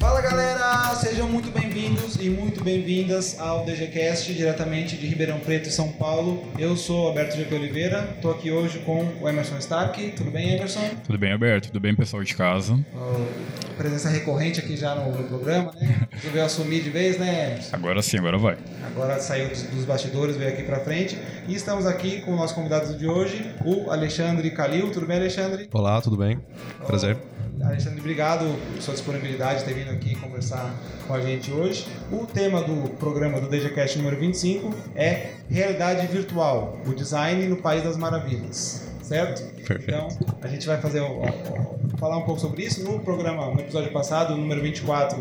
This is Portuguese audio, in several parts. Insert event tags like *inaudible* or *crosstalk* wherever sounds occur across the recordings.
Fala galera, sejam muito bem-vindos e muito bem-vindas ao DGCast, diretamente de Ribeirão Preto, São Paulo. Eu sou Alberto Jaque Oliveira, estou aqui hoje com o Emerson Stark. Tudo bem, Emerson? Tudo bem, Alberto? Tudo bem, pessoal de casa? Presença recorrente aqui já no, no programa, né? Resolveu assumir de vez, né? Agora sim, agora vai. Agora saiu dos, dos bastidores, veio aqui pra frente. E estamos aqui com o nosso convidado de hoje, o Alexandre Calil. Tudo bem, Alexandre? Olá, tudo bem? Prazer. Alexandre, obrigado por sua disponibilidade de ter vindo aqui conversar com a gente hoje. O tema do programa do DGCast número 25 é Realidade Virtual, o design no País das Maravilhas. Certo? Perfeito. Então, a gente vai fazer falar um pouco sobre isso. No programa, no episódio passado, número 24,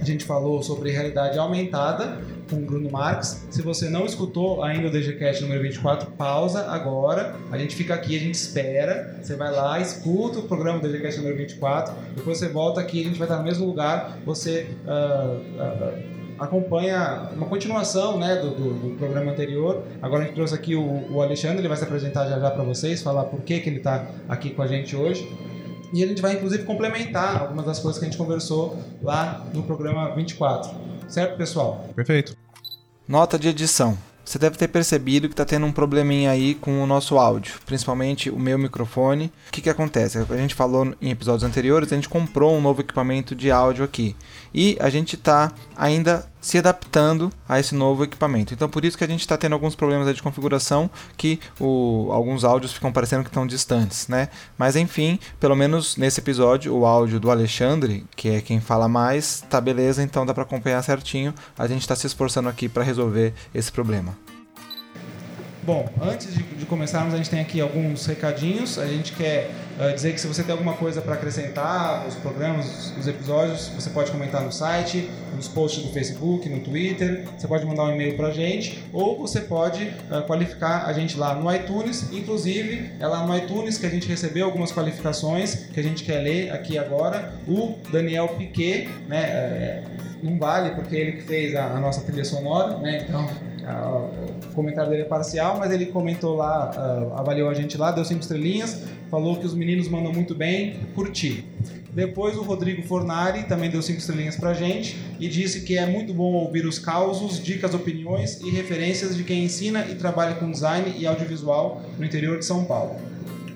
a gente falou sobre realidade aumentada com o Bruno Marx. Se você não escutou ainda o DGCast número 24, pausa agora. A gente fica aqui, a gente espera. Você vai lá, escuta o programa do DGCast número 24. Depois você volta aqui, a gente vai estar no mesmo lugar. Você ah, ah, acompanha uma continuação né, do, do- do programa anterior. Agora a gente trouxe aqui o, o Alexandre, ele vai se apresentar já já para vocês, falar por que, que ele está aqui com a gente hoje. E a gente vai inclusive complementar algumas das coisas que a gente conversou lá no programa 24. Certo, pessoal? Perfeito. Nota de edição. Você deve ter percebido que está tendo um probleminha aí com o nosso áudio, principalmente o meu microfone. O que, que acontece? A gente falou em episódios anteriores, a gente comprou um novo equipamento de áudio aqui e a gente está ainda se adaptando a esse novo equipamento. Então, por isso que a gente está tendo alguns problemas de configuração, que o- alguns áudios ficam parecendo que estão distantes, né? Mas enfim, pelo menos nesse episódio, o áudio do Alexandre, que é quem fala mais, tá beleza, então dá para acompanhar certinho. A gente está se esforçando aqui para resolver esse problema. Bom, antes de, de começarmos, a gente tem aqui alguns recadinhos. A gente quer eh, dizer que se você tem alguma coisa para acrescentar nos programas, nos episódios, você pode comentar no site, nos posts do Facebook, no Twitter. Você pode mandar um e-mail para a gente ou você pode eh, qualificar a gente lá no iTunes. Inclusive, é lá no iTunes que a gente recebeu algumas qualificações que a gente quer ler aqui agora. O Daniel Piquet, né? eh, não vale porque ele que fez a, a nossa trilha sonora, né? Então o comentário dele é parcial, mas ele comentou lá, avaliou a gente lá, deu cinco estrelinhas, falou que os meninos mandam muito bem, curti. Depois o Rodrigo Fornari também deu cinco estrelinhas pra gente e disse que é muito bom ouvir os causos, dicas, opiniões e referências de quem ensina e trabalha com design e audiovisual no interior de São Paulo.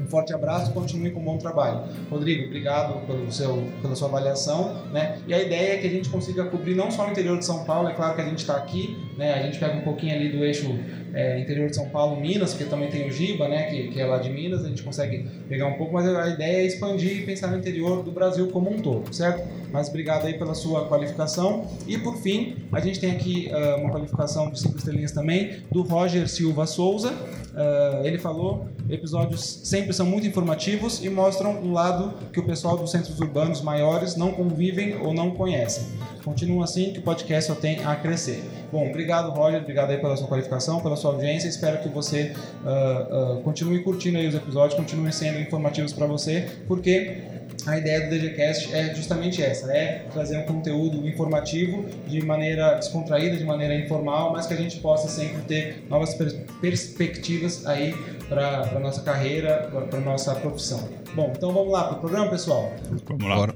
Um forte abraço, continue com um bom trabalho. Rodrigo, obrigado pelo seu, pela sua avaliação. Né? E a ideia é que a gente consiga cobrir não só o interior de São Paulo, é claro que a gente está aqui, né? a gente pega um pouquinho ali do eixo é, interior de São Paulo, Minas, porque também tem o Giba, né? que, que é lá de Minas, a gente consegue pegar um pouco, mas a ideia é expandir e pensar no interior do Brasil como um todo, certo? Mas obrigado aí pela sua qualificação. E por fim, a gente tem aqui ah, uma qualificação de cinco estrelinhas também do Roger Silva Souza. Ah, ele falou: episódios sempre são muito informativos e mostram um lado que o pessoal dos centros urbanos maiores não convivem ou não conhecem. Continua assim que o podcast só tem a crescer. Bom, obrigado, Roger. Obrigado aí pela sua qualificação, pela sua audiência. Espero que você ah, ah, continue curtindo aí os episódios, continuem sendo informativos para você, porque a ideia do DGCast é justamente essa, é trazer um conteúdo informativo de maneira descontraída, de maneira informal, mas que a gente possa sempre ter novas pers- perspectivas aí para a nossa carreira, para a nossa profissão. Bom, então vamos lá para o programa, pessoal? Vamos lá. Bora.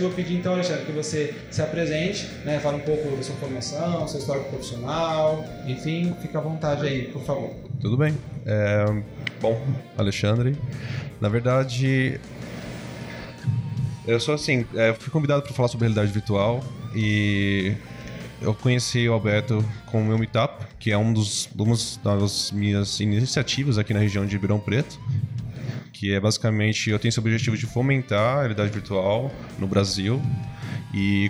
No DGCast, eu vou pedir então, Alexandre, que você se apresente, né, fale um pouco da sua formação, seu histórico profissional, enfim, fica à vontade aí, por favor. Tudo bem. É, bom, Alexandre. Na verdade, eu sou assim, é, fui convidado para falar sobre realidade virtual e eu conheci o Alberto com o meu Meetup, que é um dos, uma das minhas iniciativas aqui na região de Ribeirão Preto. Que é basicamente, eu tenho esse objetivo de fomentar a realidade virtual no Brasil. E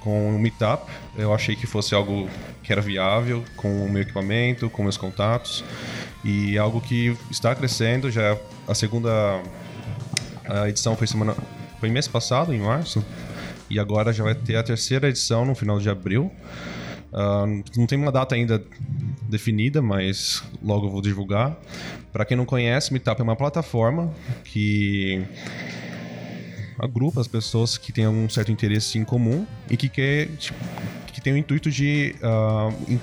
com o Meetup, eu achei que fosse algo que era viável, com o meu equipamento, com meus contatos. E algo que está crescendo, já é a segunda A edição foi semana foi mês passado, em março, e agora já vai ter a terceira edição no final de abril. Uh, não tem uma data ainda definida, mas logo vou divulgar. Para quem não conhece, Meetup é uma plataforma que agrupa as pessoas que têm um certo interesse em comum e que quer tipo, que tem o intuito de uh,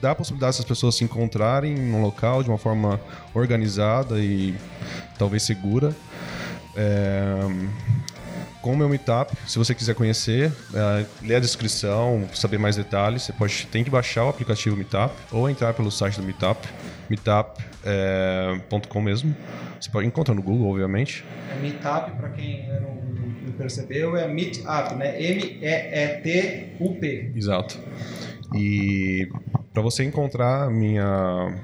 dar a possibilidade dessas pessoas se encontrarem num local de uma forma organizada e talvez segura. É, com o meu Meetup, se você quiser conhecer, é, ler a descrição, saber mais detalhes, você pode tem que baixar o aplicativo Meetup ou entrar pelo site do Meetup, meetup.com é, mesmo. Você pode encontrar no Google, obviamente. É Meetup, para quem não, não, percebeu, é Meetup, né? M-E-E-T-U-P. Exato. E para você encontrar minha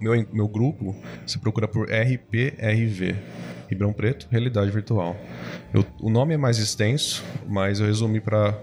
meu, meu grupo, você procura por RPRV, Ribeirão Preto, Realidade Virtual. Eu, o nome é mais extenso, mas eu resumi para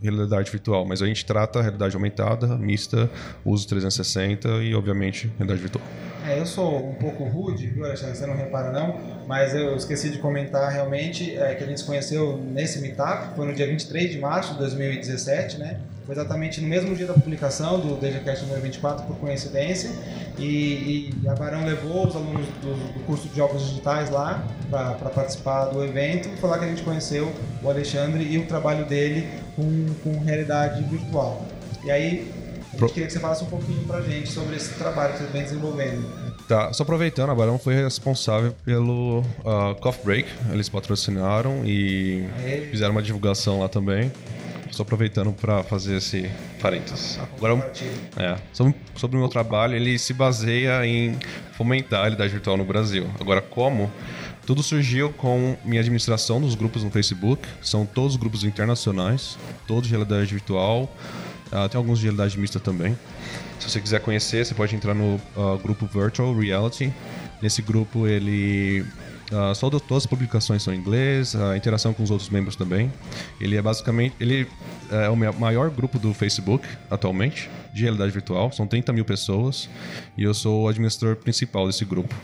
realidade virtual. Mas a gente trata realidade aumentada, mista, uso 360 e, obviamente, realidade virtual. É, eu sou um pouco rude, viu, Alexandre? Você não repara não, mas eu esqueci de comentar realmente é, que a gente se conheceu nesse meetup, foi no dia 23 de março de 2017, né? Foi exatamente no mesmo dia da publicação do DGCast número 24, por coincidência. E, e a Barão levou os alunos do, do curso de jogos digitais lá para participar do evento. Foi lá que a gente conheceu o Alexandre e o trabalho dele com, com realidade virtual. E aí, a gente queria que você falasse um pouquinho para a gente sobre esse trabalho que você vem desenvolvendo. Tá, só aproveitando, a Barão foi responsável pelo uh, Coffee Break. Eles patrocinaram e fizeram uma divulgação lá também. Estou aproveitando para fazer esse parênteses. Agora, é, sobre, sobre o meu trabalho, ele se baseia em fomentar a realidade virtual no Brasil. Agora, como? Tudo surgiu com minha administração dos grupos no Facebook. São todos grupos internacionais, todos de realidade virtual. Uh, tem alguns de realidade mista também. Se você quiser conhecer, você pode entrar no uh, grupo Virtual Reality. Nesse grupo ele Uh, só todas as publicações são em inglês, a interação com os outros membros também. Ele é basicamente ele é o maior grupo do Facebook atualmente de realidade virtual. São 30 mil pessoas e eu sou o administrador principal desse grupo.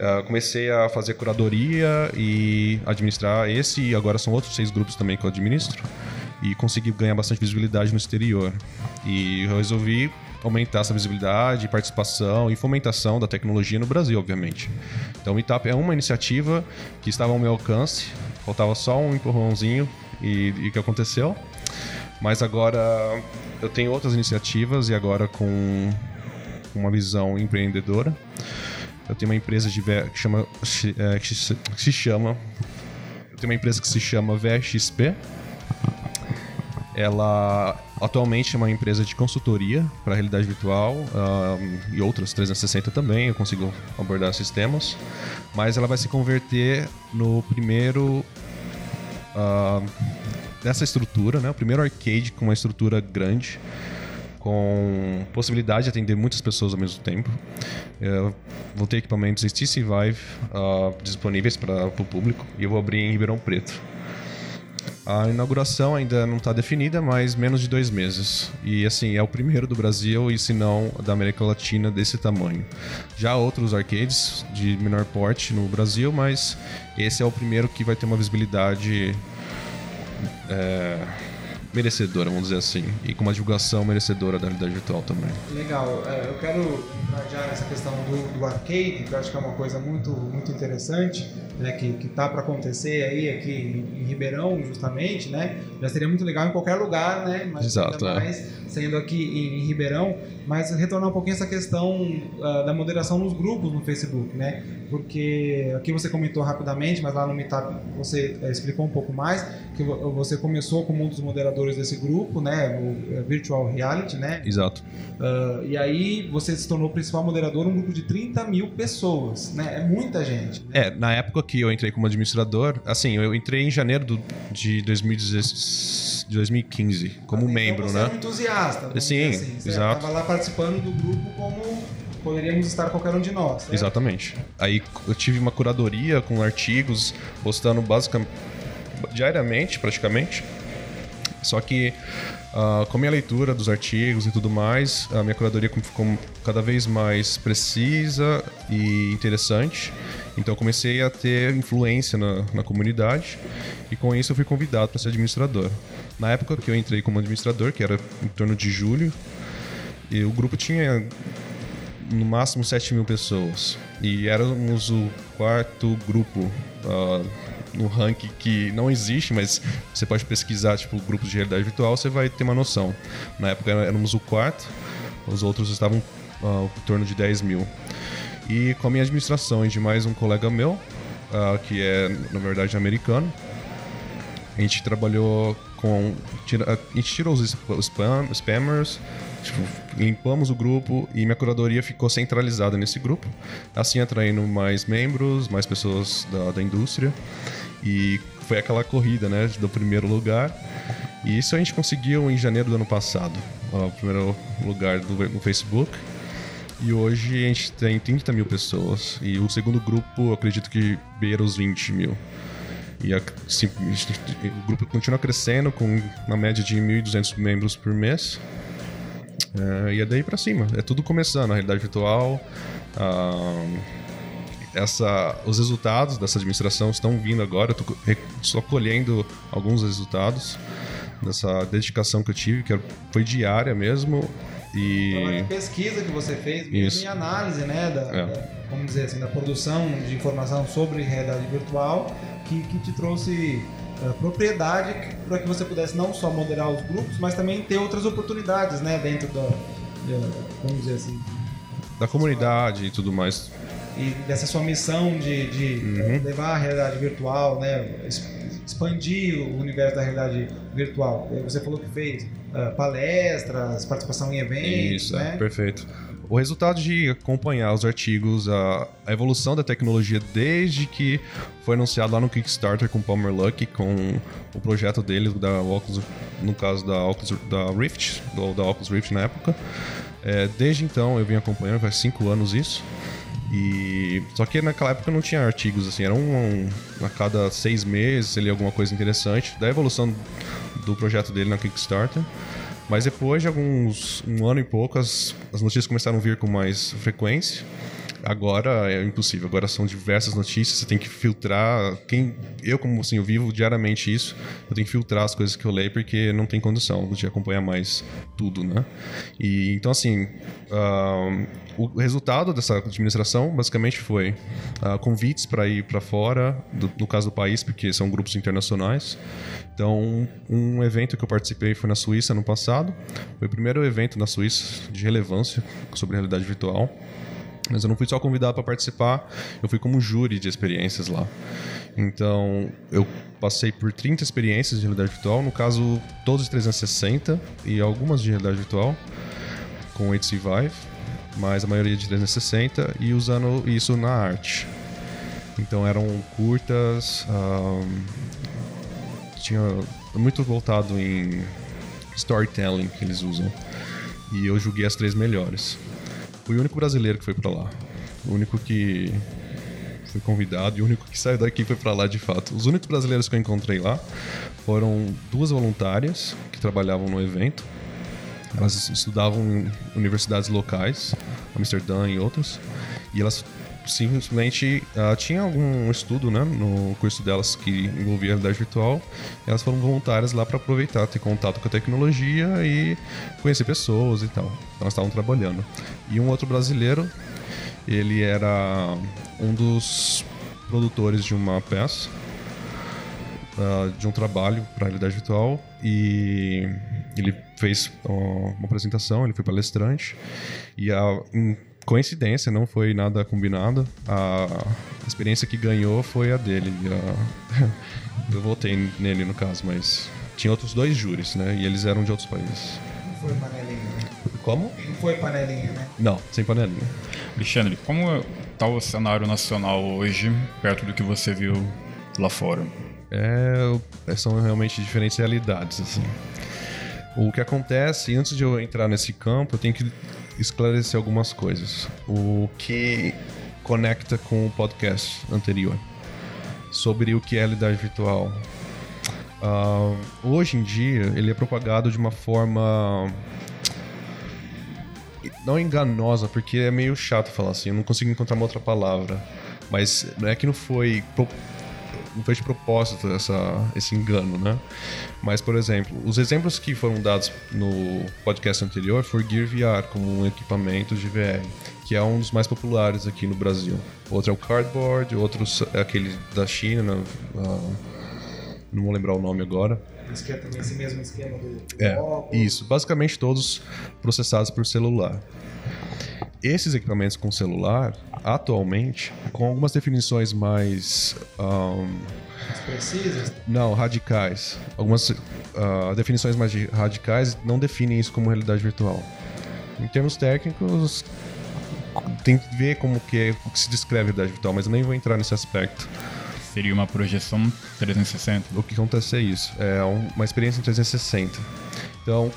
Uh, comecei a fazer curadoria e administrar esse e agora são outros seis grupos também que eu administro e consegui ganhar bastante visibilidade no exterior. E eu resolvi aumentar essa visibilidade, participação e fomentação da tecnologia no Brasil, obviamente. Então, o Meetup é uma iniciativa que estava ao meu alcance, faltava só um empurrãozinho e o que aconteceu. Mas agora eu tenho outras iniciativas e agora com uma visão empreendedora. Eu tenho uma empresa de que chama é, que se chama eu tenho uma empresa que se chama VXP. Ela Atualmente é uma empresa de consultoria para realidade virtual um, e outras 360 também, eu consigo abordar sistemas, mas ela vai se converter no primeiro uh, dessa estrutura, né? O primeiro arcade com uma estrutura grande, com possibilidade de atender muitas pessoas ao mesmo tempo. Eu vou ter equipamentos HTC Vive uh, disponíveis para o público e eu vou abrir em Ribeirão Preto. A inauguração ainda não está definida, mas menos de dois meses. E assim, é o primeiro do Brasil e, se não, da América Latina desse tamanho. Já outros arcades de menor porte no Brasil, mas esse é o primeiro que vai ter uma visibilidade. É merecedora, vamos dizer assim, e com uma divulgação merecedora da realidade virtual também. Legal, é, eu quero já nessa questão do, do, arcade, que eu acho que é uma coisa muito, muito interessante, né, que, que tá para acontecer aí aqui em, em, Ribeirão, justamente, né, já seria muito legal em qualquer lugar, né, mas Exato, ainda é. mais sendo aqui em, em, Ribeirão, mas retornar um pouquinho essa questão uh, da moderação nos grupos no Facebook, né, porque aqui você comentou rapidamente, mas lá no Meetup você uh, explicou um pouco mais, que você começou como um dos moderadores desse grupo, né, o é, Virtual Reality, né? Exato. Uh, e aí você se tornou o principal moderador, um grupo de 30 mil pessoas, né? É muita gente. Né? É, na época que eu entrei como administrador, assim, eu entrei em janeiro do, de 2015 como então membro, você né? É um entusiasta. Sim, assim. Você exato. Estava lá participando do grupo como poderíamos estar qualquer um de nós. Certo? Exatamente. Aí eu tive uma curadoria com artigos, postando basicamente diariamente, praticamente. Só que uh, com a minha leitura dos artigos e tudo mais, a minha curadoria ficou cada vez mais precisa e interessante. Então eu comecei a ter influência na, na comunidade e com isso eu fui convidado para ser administrador. Na época que eu entrei como administrador, que era em torno de julho, e o grupo tinha no máximo 7 mil pessoas. E éramos o quarto grupo uh, no ranking que não existe, mas você pode pesquisar tipo grupos de realidade virtual, você vai ter uma noção. Na época éramos o quarto, os outros estavam uh, em torno de 10 mil. E com a minha administração e de mais um colega meu, uh, que é na verdade americano, a gente trabalhou com. A gente tirou os spam, spammers, tipo, limpamos o grupo e minha curadoria ficou centralizada nesse grupo, assim atraindo mais membros, mais pessoas da, da indústria. E foi aquela corrida, né, do primeiro lugar. E isso a gente conseguiu em janeiro do ano passado, o primeiro lugar do, no Facebook. E hoje a gente tem 30 mil pessoas. E o segundo grupo, acredito que beira os 20 mil. E a, o grupo continua crescendo com uma média de 1.200 membros por mês. É, e é daí para cima. É tudo começando. A realidade virtual, a, essa, os resultados dessa administração estão vindo agora. Eu estou colhendo alguns resultados dessa dedicação que eu tive, que foi diária mesmo. E... Trabalho de pesquisa que você fez, mesmo em análise, né, da, é. da, vamos dizer assim, da produção de informação sobre realidade virtual, que, que te trouxe uh, propriedade para que você pudesse não só moderar os grupos, mas também ter outras oportunidades, né, dentro da, vamos dizer assim, da comunidade e tudo mais. E dessa sua missão de, de uhum. levar a realidade virtual, né, expandir o universo da realidade virtual. Você falou que fez uh, palestras, participação em eventos. Isso, né? é, perfeito. O resultado de acompanhar os artigos, a, a, evolução da tecnologia desde que foi anunciado lá no Kickstarter com o Palmer Luck, com o projeto dele, da Oculus, no caso da Oculus, da Rift, do, da Oculus Rift na época. É, desde então eu venho acompanhando, faz cinco anos isso. E só que naquela época não tinha artigos assim, era um, um a cada seis meses ele alguma coisa interessante da evolução do projeto dele na Kickstarter. Mas depois de alguns um ano e pouco as, as notícias começaram a vir com mais frequência. Agora é impossível. Agora são diversas notícias. Você tem que filtrar. Quem eu como assim eu vivo diariamente isso. Eu tenho que filtrar as coisas que eu leio porque não tem condição de acompanhar mais tudo, né? E então assim uh, o resultado dessa administração basicamente foi uh, convites para ir para fora, do, no caso do país, porque são grupos internacionais. Então, um evento que eu participei foi na Suíça no passado. Foi o primeiro evento na Suíça de relevância sobre realidade virtual. Mas eu não fui só convidado para participar, eu fui como júri de experiências lá. Então, eu passei por 30 experiências de realidade virtual, no caso, todos de 360 e algumas de realidade virtual, com o HTC Vive, mas a maioria de 360 e usando isso na arte. Então, eram curtas, um, tinha muito voltado em storytelling que eles usam. E eu julguei as três melhores. Fui o único brasileiro que foi para lá. O único que foi convidado e o único que saiu daqui foi para lá de fato. Os únicos brasileiros que eu encontrei lá foram duas voluntárias que trabalhavam no evento. Elas estudavam em universidades locais, Amsterdã e outras, e elas simplesmente uh, tinha algum estudo né, no curso delas que envolvia realidade virtual. elas foram voluntárias lá para aproveitar, ter contato com a tecnologia e conhecer pessoas e tal. Então, elas estavam trabalhando. E um outro brasileiro, ele era um dos produtores de uma peça, uh, de um trabalho para realidade virtual e ele fez uma apresentação, ele foi palestrante e a, coincidência, não foi nada combinado. A experiência que ganhou foi a dele. A... *laughs* Eu votei nele no caso, mas tinha outros dois júris, né? E eles eram de outros países. Não foi panelinha, né? Como? Não foi panelinha, né? Não, sem panelinha. Alexandre, como está o cenário nacional hoje, perto do que você viu lá fora? É, são realmente diferentes realidades, assim. O que acontece, antes de eu entrar nesse campo, eu tenho que esclarecer algumas coisas. O que conecta com o podcast anterior sobre o que é realidade virtual. Uh, hoje em dia, ele é propagado de uma forma não enganosa, porque é meio chato falar assim, eu não consigo encontrar uma outra palavra. Mas não é que não foi não foi de propósito essa, esse engano, né? Mas, por exemplo, os exemplos que foram dados no podcast anterior foi Gear VR como um equipamento de VR, que é um dos mais populares aqui no Brasil. Outro é o Cardboard, outro é aquele da China, né? Ah, não vou lembrar o nome agora. Esse que é também esse mesmo esquema do, do É, óculos. isso. Basicamente todos processados por celular. Esses equipamentos com celular, atualmente, com algumas definições mais. mais precisas. não, radicais. Algumas ah, definições mais de- radicais não definem isso como realidade virtual. Em termos técnicos, tem que ver como que, é, o que se descreve realidade virtual, mas eu nem vou entrar nesse aspecto. Seria uma projeção 360. O que acontece é isso, é um- uma experiência em 360. Então,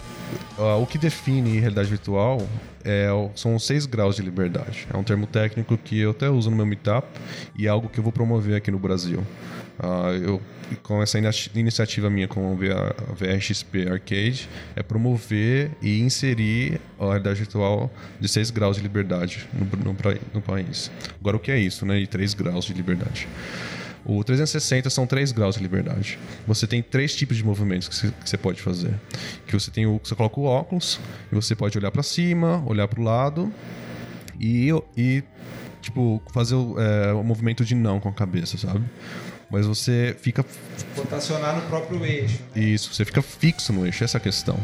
o que define realidade virtual é, são os seis graus de liberdade. É um termo técnico que eu até uso no meu meetup e é algo que eu vou promover aqui no Brasil. Ah, eu, com essa iniciativa minha com VR VRXP Arcade, é promover e inserir a realidade virtual de seis graus de liberdade no, no, no país. Agora, o que é isso, né? E três graus de liberdade. O 360 são três graus de liberdade. Você tem três tipos de movimentos que você, pode fazer. Que você tem o você coloca o óculos e você pode olhar para cima, olhar para o lado e, e tipo fazer o, é, o movimento de não com a cabeça, sabe? Mas você fica Rotacionar no próprio eixo. isso, você fica fixo no eixo, essa é a questão.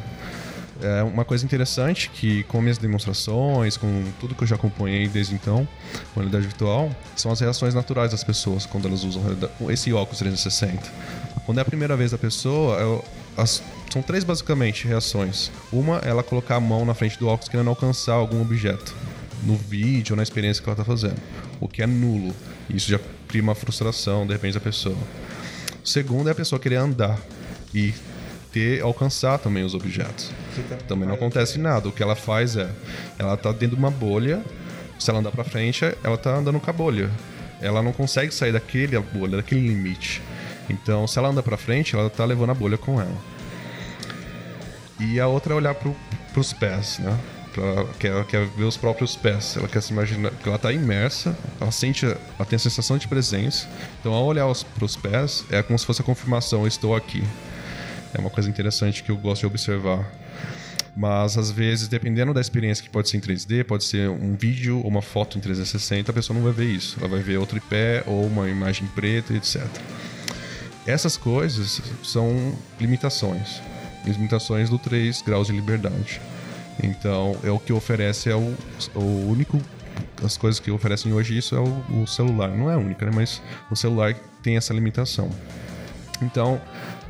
É uma coisa interessante que com minhas demonstrações, com tudo que eu já acompanhei desde então, com realidade virtual, são as reações naturais das pessoas quando elas usam esse óculos 360. Quando é a primeira vez da pessoa, é- as- são três basicamente reações. Uma é ela colocar a mão na frente do óculos querendo alcançar algum objeto, no vídeo ou na experiência que ela está fazendo, o que é nulo. Isso já cria uma frustração, de repente, da pessoa. O segundo é a pessoa querer andar e ter alcançar também os objetos. Que também Também não acontece nada. O que ela faz é, ela tá dentro de uma bolha. Se ela andar para frente, ela tá andando com a bolha. Ela não consegue sair daquele bolha, daquele limite. Então, se ela anda para frente, ela tá levando a bolha com ela. E a outra é olhar pro, pros pés, né? Pra, quer, quer ver os próprios pés. Ela quer se imaginar que ela tá imersa, ela sente, ela tem a sensação de presença. Então, ao olhar os, pros pés, é como se fosse a confirmação: eu estou aqui. É uma coisa interessante que eu gosto de observar. Mas às vezes, dependendo da experiência que pode ser em 3D, pode ser um vídeo ou uma foto em 360, a pessoa não vai ver isso. Ela vai ver outro pé ou uma imagem preta, etc. Essas coisas são limitações. Limitações do 3 graus de liberdade. Então, é o que oferece é o, o único as coisas que oferecem hoje isso é o, o celular. Não é a única, né? Mas o celular tem essa limitação. Então,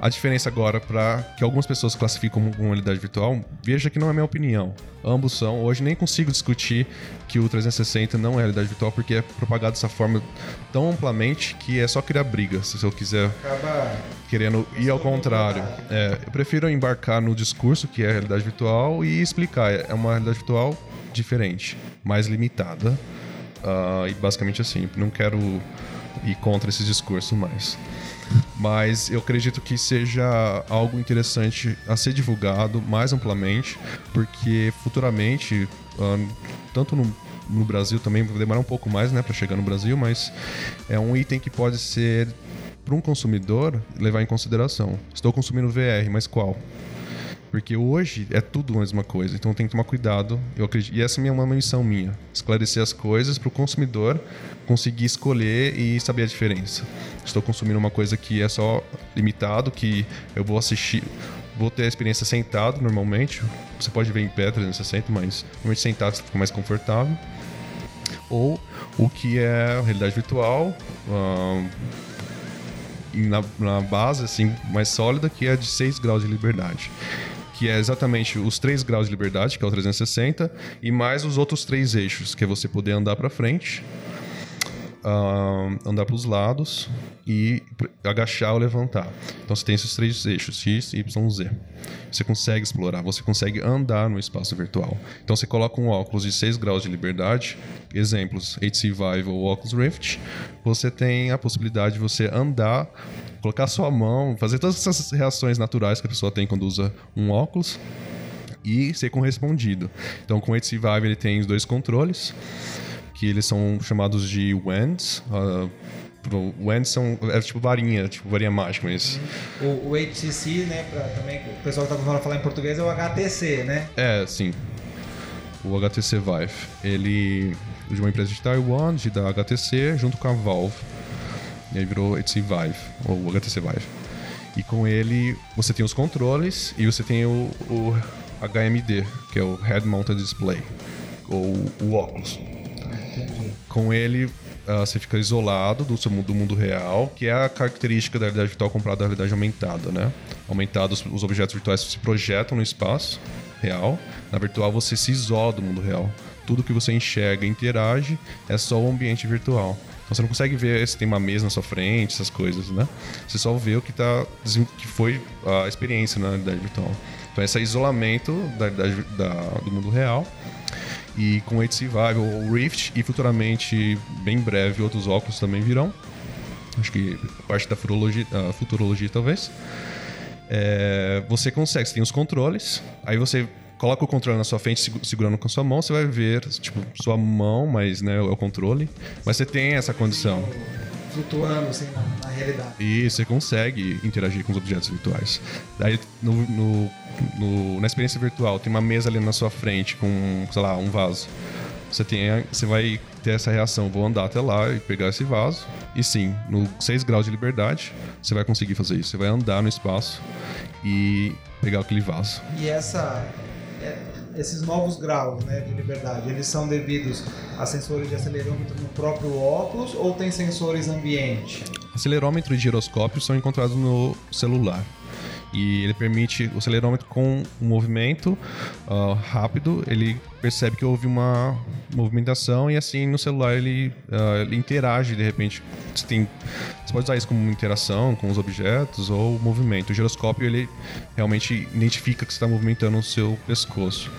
a diferença agora para que algumas pessoas classificam como realidade virtual, veja que não é minha opinião. Ambos são. Hoje nem consigo discutir que o 360 não é realidade virtual porque é propagado dessa forma tão amplamente que é só criar briga, se eu quiser Acaba querendo ir ao contrário. É, eu prefiro embarcar no discurso que é realidade virtual e explicar. É uma realidade virtual diferente, mais limitada. Ah, e basicamente assim, não quero ir contra esse discurso mais. Mas eu acredito que seja algo interessante a ser divulgado mais amplamente, porque futuramente, tanto no, no Brasil também, vai demorar um pouco mais né, para chegar no Brasil, mas é um item que pode ser para um consumidor levar em consideração. Estou consumindo VR, mas qual? Porque hoje é tudo a mesma coisa, então tem que tomar cuidado. Eu acredito, e essa é uma missão minha: esclarecer as coisas para o consumidor conseguir escolher e saber a diferença. Estou consumindo uma coisa que é só limitado, que eu vou assistir, vou ter a experiência sentado normalmente. Você pode ver em pé 360, mas normalmente sentado você fica mais confortável. Ou o que é realidade virtual, na, na base assim mais sólida que é de 6 graus de liberdade que é exatamente os 3 graus de liberdade que é o 360 e mais os outros três eixos que é você poder andar para frente ah, andar para os lados e agachar ou levantar. Então você tem esses três eixos, X, Y, Z. Você consegue explorar, você consegue andar no espaço virtual. Então você coloca um óculos de 6 graus de liberdade, exemplos, HTC Vive ou Oculus Rift, você tem a possibilidade de você andar, colocar sua mão, fazer todas essas reações naturais que a pessoa tem quando usa um óculos e ser correspondido. Então com o HTC Vive ele tem os dois controles, que eles são chamados de wands. Uh, wands são é tipo varinha, tipo varinha mágica, mas O, o HTC, né, pra, também, o pessoal que tá a falar em português é o HTC, né? é, sim. O HTC Vive, ele é de uma empresa de Taiwan, de da HTC, junto com a Valve. E aí virou HTC Vive, ou o HTC Vive. E com ele você tem os controles e você tem o, o HMD, que é o Head Mounted Display, ou o óculos. Com ele ah, você fica isolado do, seu, mundo- do mundo real, que é a característica da realidade virtual comparada à realidade aumentada, né? Aumentados, os objetos virtuais se projetam no espaço real. Na virtual você se isola do mundo real. Tudo que você enxerga e interage é só o ambiente virtual. Então você não consegue ver se tem uma mesa na sua frente, essas coisas, né? Você só vê o que, tá, que foi a experiência na realidade virtual. Então esse é isolamento da, realidade- da- do mundo real e com HTC Vive, o Rift e futuramente, bem breve, outros óculos também virão. Acho que parte da futurologia, futurologia talvez. É, você consegue, você tem os controles, aí você coloca o controle na sua frente, segu- segurando com a sua mão, você vai ver, tipo, sua mão, mas né, é o controle. Mas você tem essa condição. Flutuando, assim, na, na realidade. E você consegue interagir com os objetos virtuais. Daí, no, no- no- na experiência virtual, tem uma mesa ali na sua frente com, sei lá, um vaso. Você, tem, você vai ter essa reação, vou andar até lá e pegar esse vaso. E sim, no 6 graus de liberdade, você vai conseguir fazer isso. Você vai andar no espaço e pegar aquele vaso. E essa, esses novos graus né, de liberdade, eles são devidos a sensores de acelerômetro no próprio óculos ou tem sensores ambiente? Acelerômetro e giroscópio são encontrados no celular. E ele permite o acelerômetro com um movimento ah, rápido, ele percebe que houve uma movimentação e assim no celular ele, ah, ele interage de repente. Você, tem, você pode usar isso como interação com os objetos ou movimento. O giroscópio ele realmente identifica que você está movimentando o seu pescoço.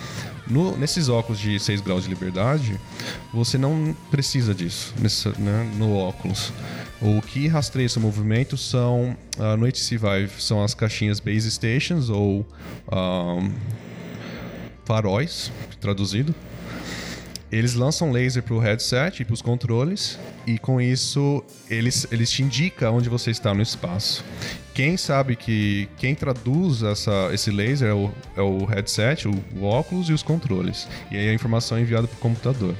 No- nesses óculos de 6 graus de liberdade, você não precisa disso né, no óculos. O que rastreia esse movimento são, ah, no HTC são as caixinhas Base Stations ou ahm, faróis, traduzido. Eles lançam laser para o headset e para os controles, e com isso eles, eles te indicam onde você está no espaço. Quem sabe que quem traduz essa, esse laser é o, é o headset, o, o óculos e os controles. E aí a informação é enviada para o computador.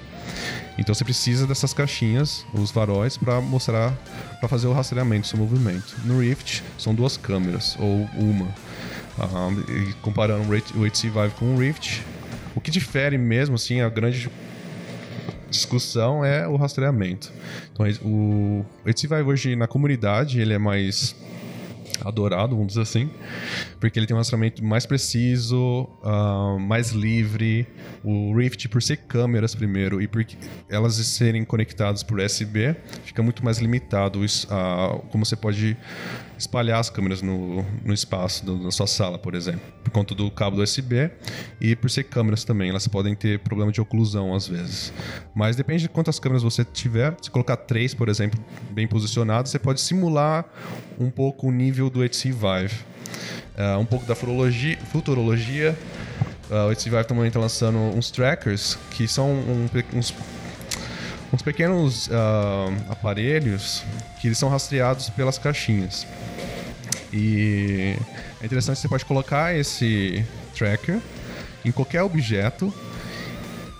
Então você precisa dessas caixinhas, os faróis, para mostrar, para fazer o rastreamento do seu movimento. No Rift são duas câmeras ou uma. Ah, e comparando o HTC Vive com o Rift, o que difere mesmo assim a grande discussão é o rastreamento. Então o HTC Vive hoje na comunidade ele é mais adorado, vamos dizer assim, porque ele tem um rastreamento mais preciso, ah, mais livre. O Rift, por ser câmeras primeiro e por elas serem conectadas por USB, fica muito mais limitado a como você pode espalhar as câmeras no, no espaço do- da sua sala, por exemplo, por conta do cabo do USB e por ser câmeras também, elas podem ter problema de oclusão às vezes. Mas depende de quantas câmeras você tiver. Se colocar três, por exemplo, bem posicionadas, você pode simular um pouco o nível do HTC Vive. Ah, um pouco da futurologia. Ah, o HTC Vive também está lançando uns trackers que são um uns uns pequenos ah, aparelhos que eles são rastreados pelas caixinhas. E é interessante que você pode colocar esse tracker em qualquer objeto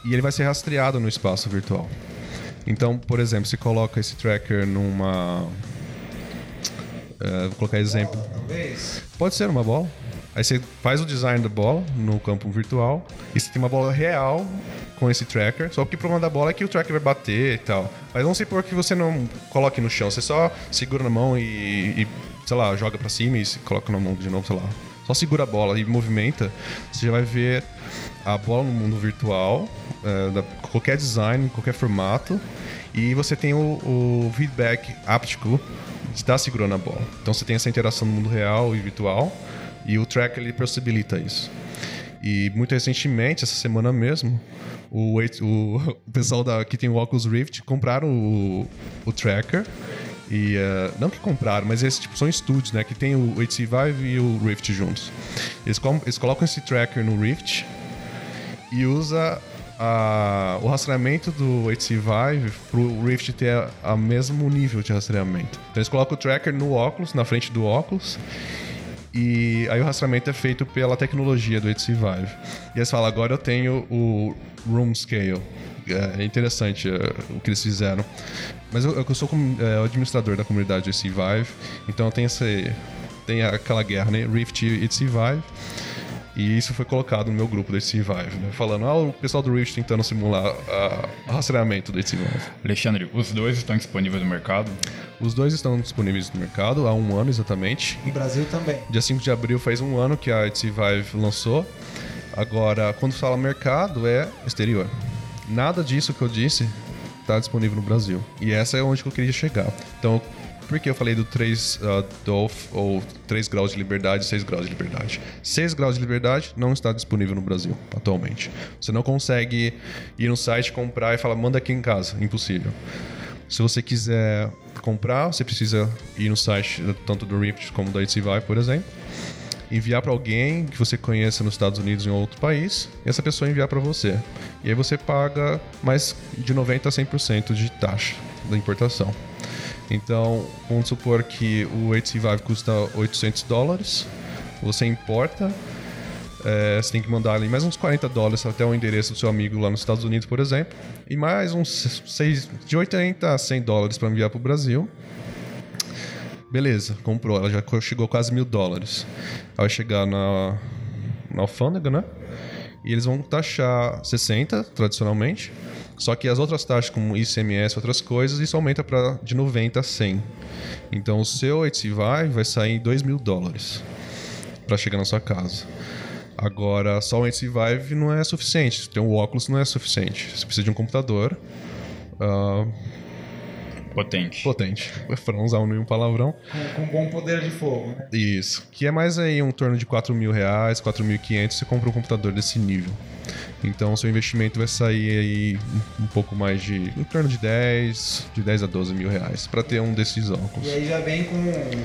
e ele vai ser rastreado no espaço virtual. Então, por exemplo, se coloca esse tracker numa. Eh, vou colocar exemplo. Talvez. Pode ser uma bola. Aí você faz o design da bola no campo virtual e você tem uma bola real com esse tracker. Só que o problema da bola é que o tracker vai bater e tal. Mas vamos supor que você não coloque no chão, você só segura na mão e, e, sei lá, joga pra cima e coloca na mão de novo, sei lá. Só segura a bola e movimenta, você já vai ver a bola no mundo virtual, é, da, qualquer design, qualquer formato. E você tem o, o feedback áptico estar segurando a bola. Então você tem essa interação no mundo real e virtual. E o tracker ele possibilita isso. E muito recentemente, essa semana mesmo, o, o, *laughs* pessoal da, que tem o Oculus Rift compraram o, o tracker. E, eh, não que compraram, mas eles tipo, são estúdios, né? Que tem o HTC Vive e o Rift juntos. Eles, eles colocam esse tracker no Rift e usa a- o rastreamento do HTC Vive pro Rift ter a, mesmo nível de rastreamento. Então eles colocam o tracker no óculos, na frente do óculos, e aí o rastreamento é feito pela tecnologia do HTC Vive. E eles falam, agora eu tenho o Room Scale. É interessante é, o que eles fizeram. Mas eu, eu sou é, administrador da comunidade HTC Vive, então tenho, esse, tem aquela guerra, né? Rift e HTC Vive. E isso foi colocado no meu grupo do HTC Vive, né? Falando, ah, o pessoal do Rift tentando simular ah, o rastreamento do HTC Vive. Alexandre, os dois estão disponíveis no mercado? Os dois estão disponíveis no mercado há um ano exatamente. No Brasil também. Dia 5 de abril faz um ano que a HTC Vive lançou. Agora, quando fala mercado, é exterior. Nada disso que eu disse está disponível no Brasil. E essa é onde eu queria chegar. Então, por que eu falei do 3 uh, DOF, ou 3 graus de liberdade e 6 graus de liberdade? 6 graus de liberdade não está disponível no Brasil atualmente. Você não consegue ir no site, comprar e falar, manda aqui em casa. Impossível. Se você quiser comprar, você precisa ir no site tanto do Rift como da Vive, por exemplo, enviar para alguém que você conheça nos Estados Unidos ou em outro país, e essa pessoa enviar para você. E aí você paga mais de 90 a 100% de taxa da importação. Então, vamos supor que o HTC Vive custa 800 dólares, você importa, é, você tem que mandar ali mais uns 40 dólares até o endereço do seu amigo lá nos Estados Unidos, por exemplo. E mais uns 6, de 80 a 100 dólares para enviar para o Brasil. Beleza, comprou. Ela já chegou quase mil dólares. Ela vai chegar na, na alfândega, né? E eles vão taxar 60, tradicionalmente. Só que as outras taxas, como ICMS e outras coisas, isso aumenta para de 90 a 100. Então o seu Vive vai sair em 2 mil dólares para chegar na sua casa. Agora, só o HTC Vive não é suficiente. Ter um óculos não é suficiente. Você precisa de um computador ah, Potente. potente. *laughs* Para não usar nenhum palavrão. Com, com bom poder de fogo, né? Isso. Que é mais aí um torno de 4 mil reais, 4.500, você compra um computador desse nível. Então, seu investimento vai sair aí um, pouco mais de... em torno de 10, de 10 a 12 mil reais, para ter um desses óculos. E aí já vem com.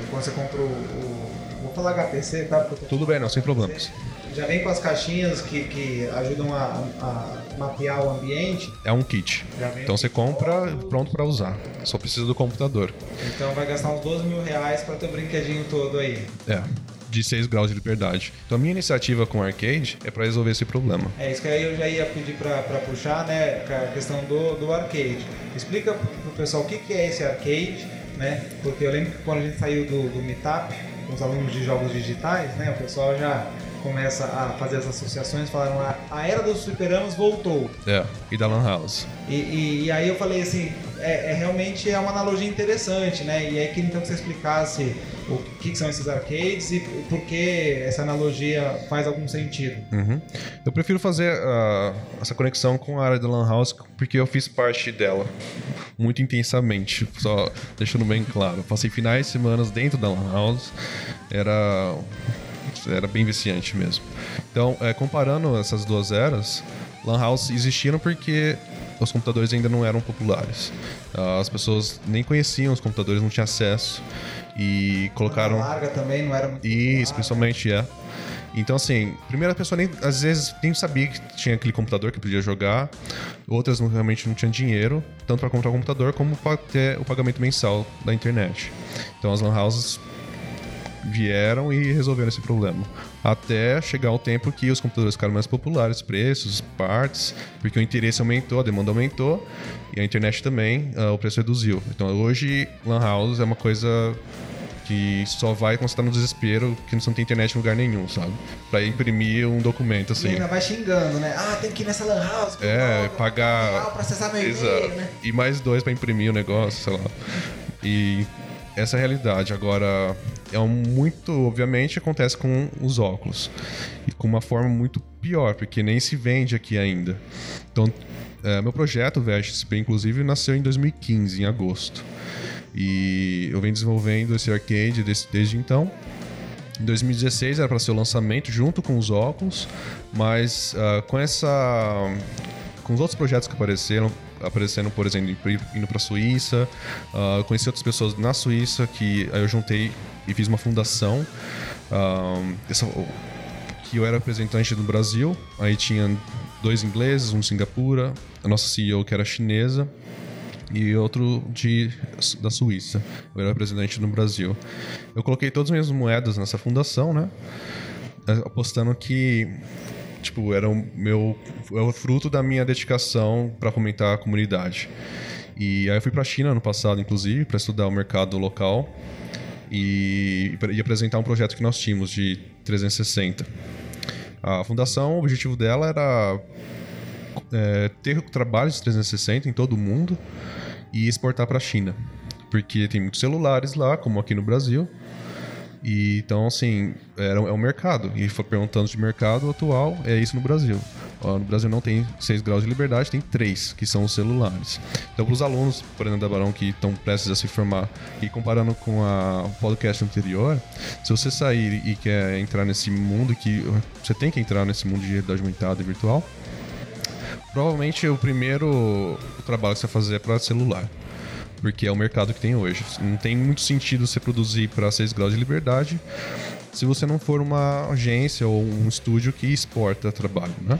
Quando você compra o. o- vou falar HPC, tá? Tudo bem, não, sem problemas. Já vem com as caixinhas que, que ajudam a, a mapear o ambiente. É um kit. Então você compra pronto. pronto para usar. Só precisa do computador. Então vai gastar uns 12 mil reais pra ter o brinquedinho todo aí. É. De 6 graus de liberdade. Então a minha iniciativa com o arcade é para resolver esse problema. É isso que aí eu já ia pedir pra puxar, né? A questão do, do arcade. Explica pro pessoal o que, que é esse arcade, né? Porque eu lembro que quando a gente saiu do, do Meetup, com os alunos de jogos digitais, né? O pessoal já começa a fazer as associações, falaram a, a era dos fliperamas voltou. É. E da Lan House. E, e- e aí eu falei assim, é, é realmente é uma analogia interessante, né? E aí queria então que você explicasse o que, que são esses arcades e por que essa analogia faz algum sentido. Uhum. Eu prefiro fazer ah, essa conexão com a área da Lan House porque eu fiz parte dela muito intensamente, só deixando bem claro. Eu passei finais de semanas dentro da Lan House, era, era bem viciante mesmo. Então, é, comparando essas duas eras, Lan House existiram porque os computadores ainda não eram populares. Ah, As pessoas nem conheciam os computadores, não tinham acesso e colocaram. larga também não era muito Isso, popular. principalmente é. Então, assim, primeiro a pessoa nem, às vezes nem sabia que tinha aquele computador que podia jogar, outras não- realmente não tinham dinheiro, tanto para comprar o computador como para ter o pagamento mensal da internet. Então as lan houses vieram e resolveram esse problema. Até chegar o tempo que os computadores ficaram mais populares, preços, partes, porque o interesse aumentou, a demanda aumentou e a internet também, ah, o preço reduziu. Então hoje, Lan House é uma coisa que só vai quando você tá no desespero, que você não tem internet em lugar nenhum, sabe? Pra imprimir um documento E assim. ainda vai xingando, né? Ah, tem que ir nessa lan house. É, pagar. Pra acessar meu e-mail, Exato. né? E mais dois pra imprimir o negócio, sei lá. E essa é a realidade. Agora, é um muito. Obviamente, acontece com os óculos. E com uma forma muito pior, porque nem se vende aqui ainda. Então, é, meu projeto, VSP, inclusive, nasceu em 2015, em agosto. E eu venho desenvolvendo esse arcade desse- desde então. Em 2016 era para ser o lançamento junto com os óculos, mas ah, com essa com os outros projetos que apareceram, aparecendo, por exemplo, indo para a Suíça, eu conheci outras pessoas na Suíça que aí eu juntei e fiz uma fundação ah, essa- que eu era representante do Brasil, aí tinha dois ingleses, um de Singapura, a nossa CEO que era chinesa e outro de, da Suíça. Eu era presidente no Brasil. Eu coloquei todas as minhas moedas nessa fundação, né? Apostando que tipo, era o meu é o fruto da minha dedicação para fomentar a comunidade. E aí eu fui para a China no passado, inclusive, para estudar o mercado local e, e apresentar um projeto que nós tínhamos de 360. A fundação, o objetivo dela era é, ter trabalhos 360 em todo o mundo e exportar para a China. Porque tem muitos celulares lá, como aqui no Brasil. E, então, assim, era, é um mercado. E foi perguntando de mercado atual, é isso no Brasil. No Brasil não tem 6 graus de liberdade, tem 3, que são os celulares. Então, para os alunos, por exemplo, da Barão, que estão prestes a se formar, e comparando com a, o podcast anterior, se você sair e quer entrar nesse mundo, que você tem que entrar nesse mundo de realidade aumentada e virtual, provavelmente o primeiro trabalho que você vai fazer é para celular porque é o mercado que tem hoje. Não tem muito sentido você produzir para 6 graus de liberdade se você não for uma agência ou um estúdio que exporta trabalho, né?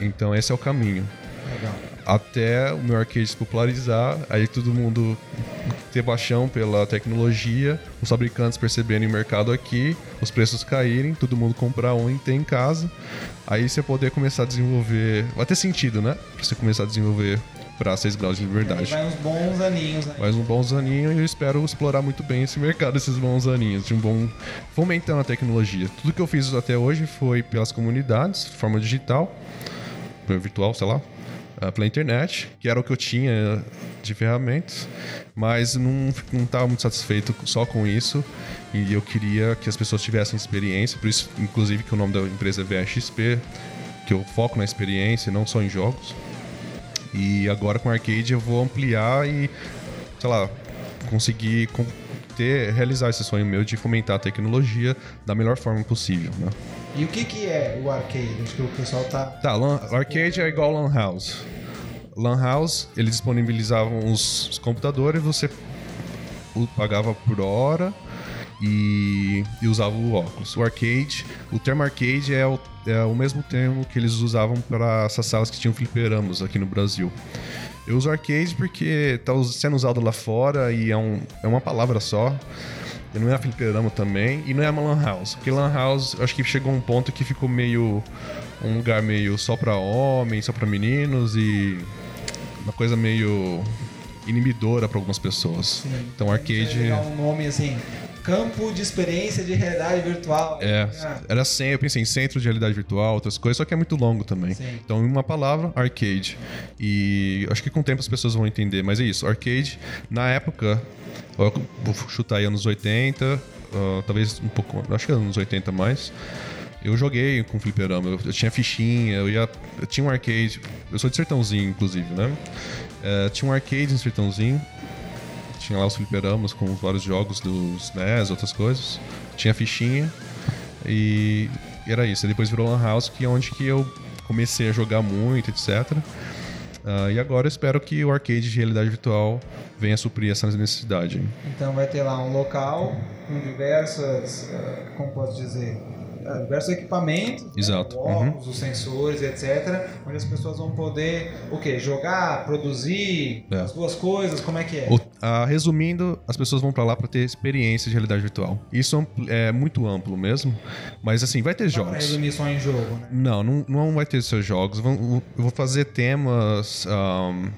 Então esse é o caminho. Legal. Até o meu arcade se popularizar, aí todo mundo ter paixão pela tecnologia, os fabricantes perceberem o mercado aqui, os preços caírem, todo mundo comprar um e ter em casa, aí você poder começar a desenvolver. Vai ter sentido, né? Pra você começar a desenvolver para 6 graus de liberdade. Vai uns bons aninhos, né? Mais uns bons aninhos e eu espero explorar muito bem esse mercado, esses bons aninhos, de um bom fomentando a tecnologia. Tudo que eu fiz até hoje foi pelas comunidades, de forma digital, virtual, sei lá, ah, pela internet, que era o que eu tinha de ferramentas, mas não estava muito satisfeito só com isso e eu queria que as pessoas tivessem experiência, por isso, inclusive, que o nome da empresa é VXP, que eu foco na experiência, não só em jogos. E agora com o arcade eu vou ampliar e, sei lá, conseguir ter, realizar esse sonho meu de fomentar a tecnologia da melhor forma possível, né? E o que, que é o arcade? Acho que o pessoal tá. Tá, lan, arcade é igual lan house. Lan house, eles disponibilizavam os, os computadores, você pagava por hora e, e usava o óculos. O arcade, o termo arcade é o, é o mesmo termo que eles usavam para essas salas que tinham fliperamos aqui no Brasil. Eu uso arcade porque está sendo usado lá fora e é, um, é uma palavra só. E não é fliperama também, e não é uma lan house. Porque lan house, acho que chegou um ponto que ficou meio... Um lugar meio só para homens, só para meninos e... Uma coisa meio inibidora para algumas pessoas. Sim. Então arcade. É um nome assim, campo de experiência de realidade virtual. É, ah. era sem, eu pensei em centro de realidade virtual, outras coisas, só que é muito longo também. Sim. Então, em uma palavra, arcade. E acho que com o tempo as pessoas vão entender, mas é isso, arcade, na época, vou chutar aí anos 80, uh, talvez um pouco, acho que anos 80 mais. Eu joguei com fliperama, eu, eu tinha fichinha, eu ia. Eu tinha um arcade. Eu sou de sertãozinho, inclusive, né? Uh, tinha um arcade em sertãozinho tinha lá os fliperamas com vários jogos dos NES, outras coisas. Tinha fichinha. E era isso. E depois virou Lan House, que é onde que eu comecei a jogar muito, etc. Uh, ah, e agora espero que o arcade de realidade virtual venha suprir essa necessidade. Então vai ter lá um local com diversas, uh, como posso dizer, diversos equipamentos, né, Exato. Né, óculos, uhum. os sensores, etc. Onde as pessoas vão poder o quê? Jogar, produzir é. as duas coisas, como é que é? O, uh, resumindo, as pessoas vão para lá para ter experiência de realidade virtual. Isso é muito amplo mesmo, mas assim, vai ter não jogos. Não resumir só em jogo, né? Não, não, não vai ter seus jogos. Eu vou fazer temas. Um,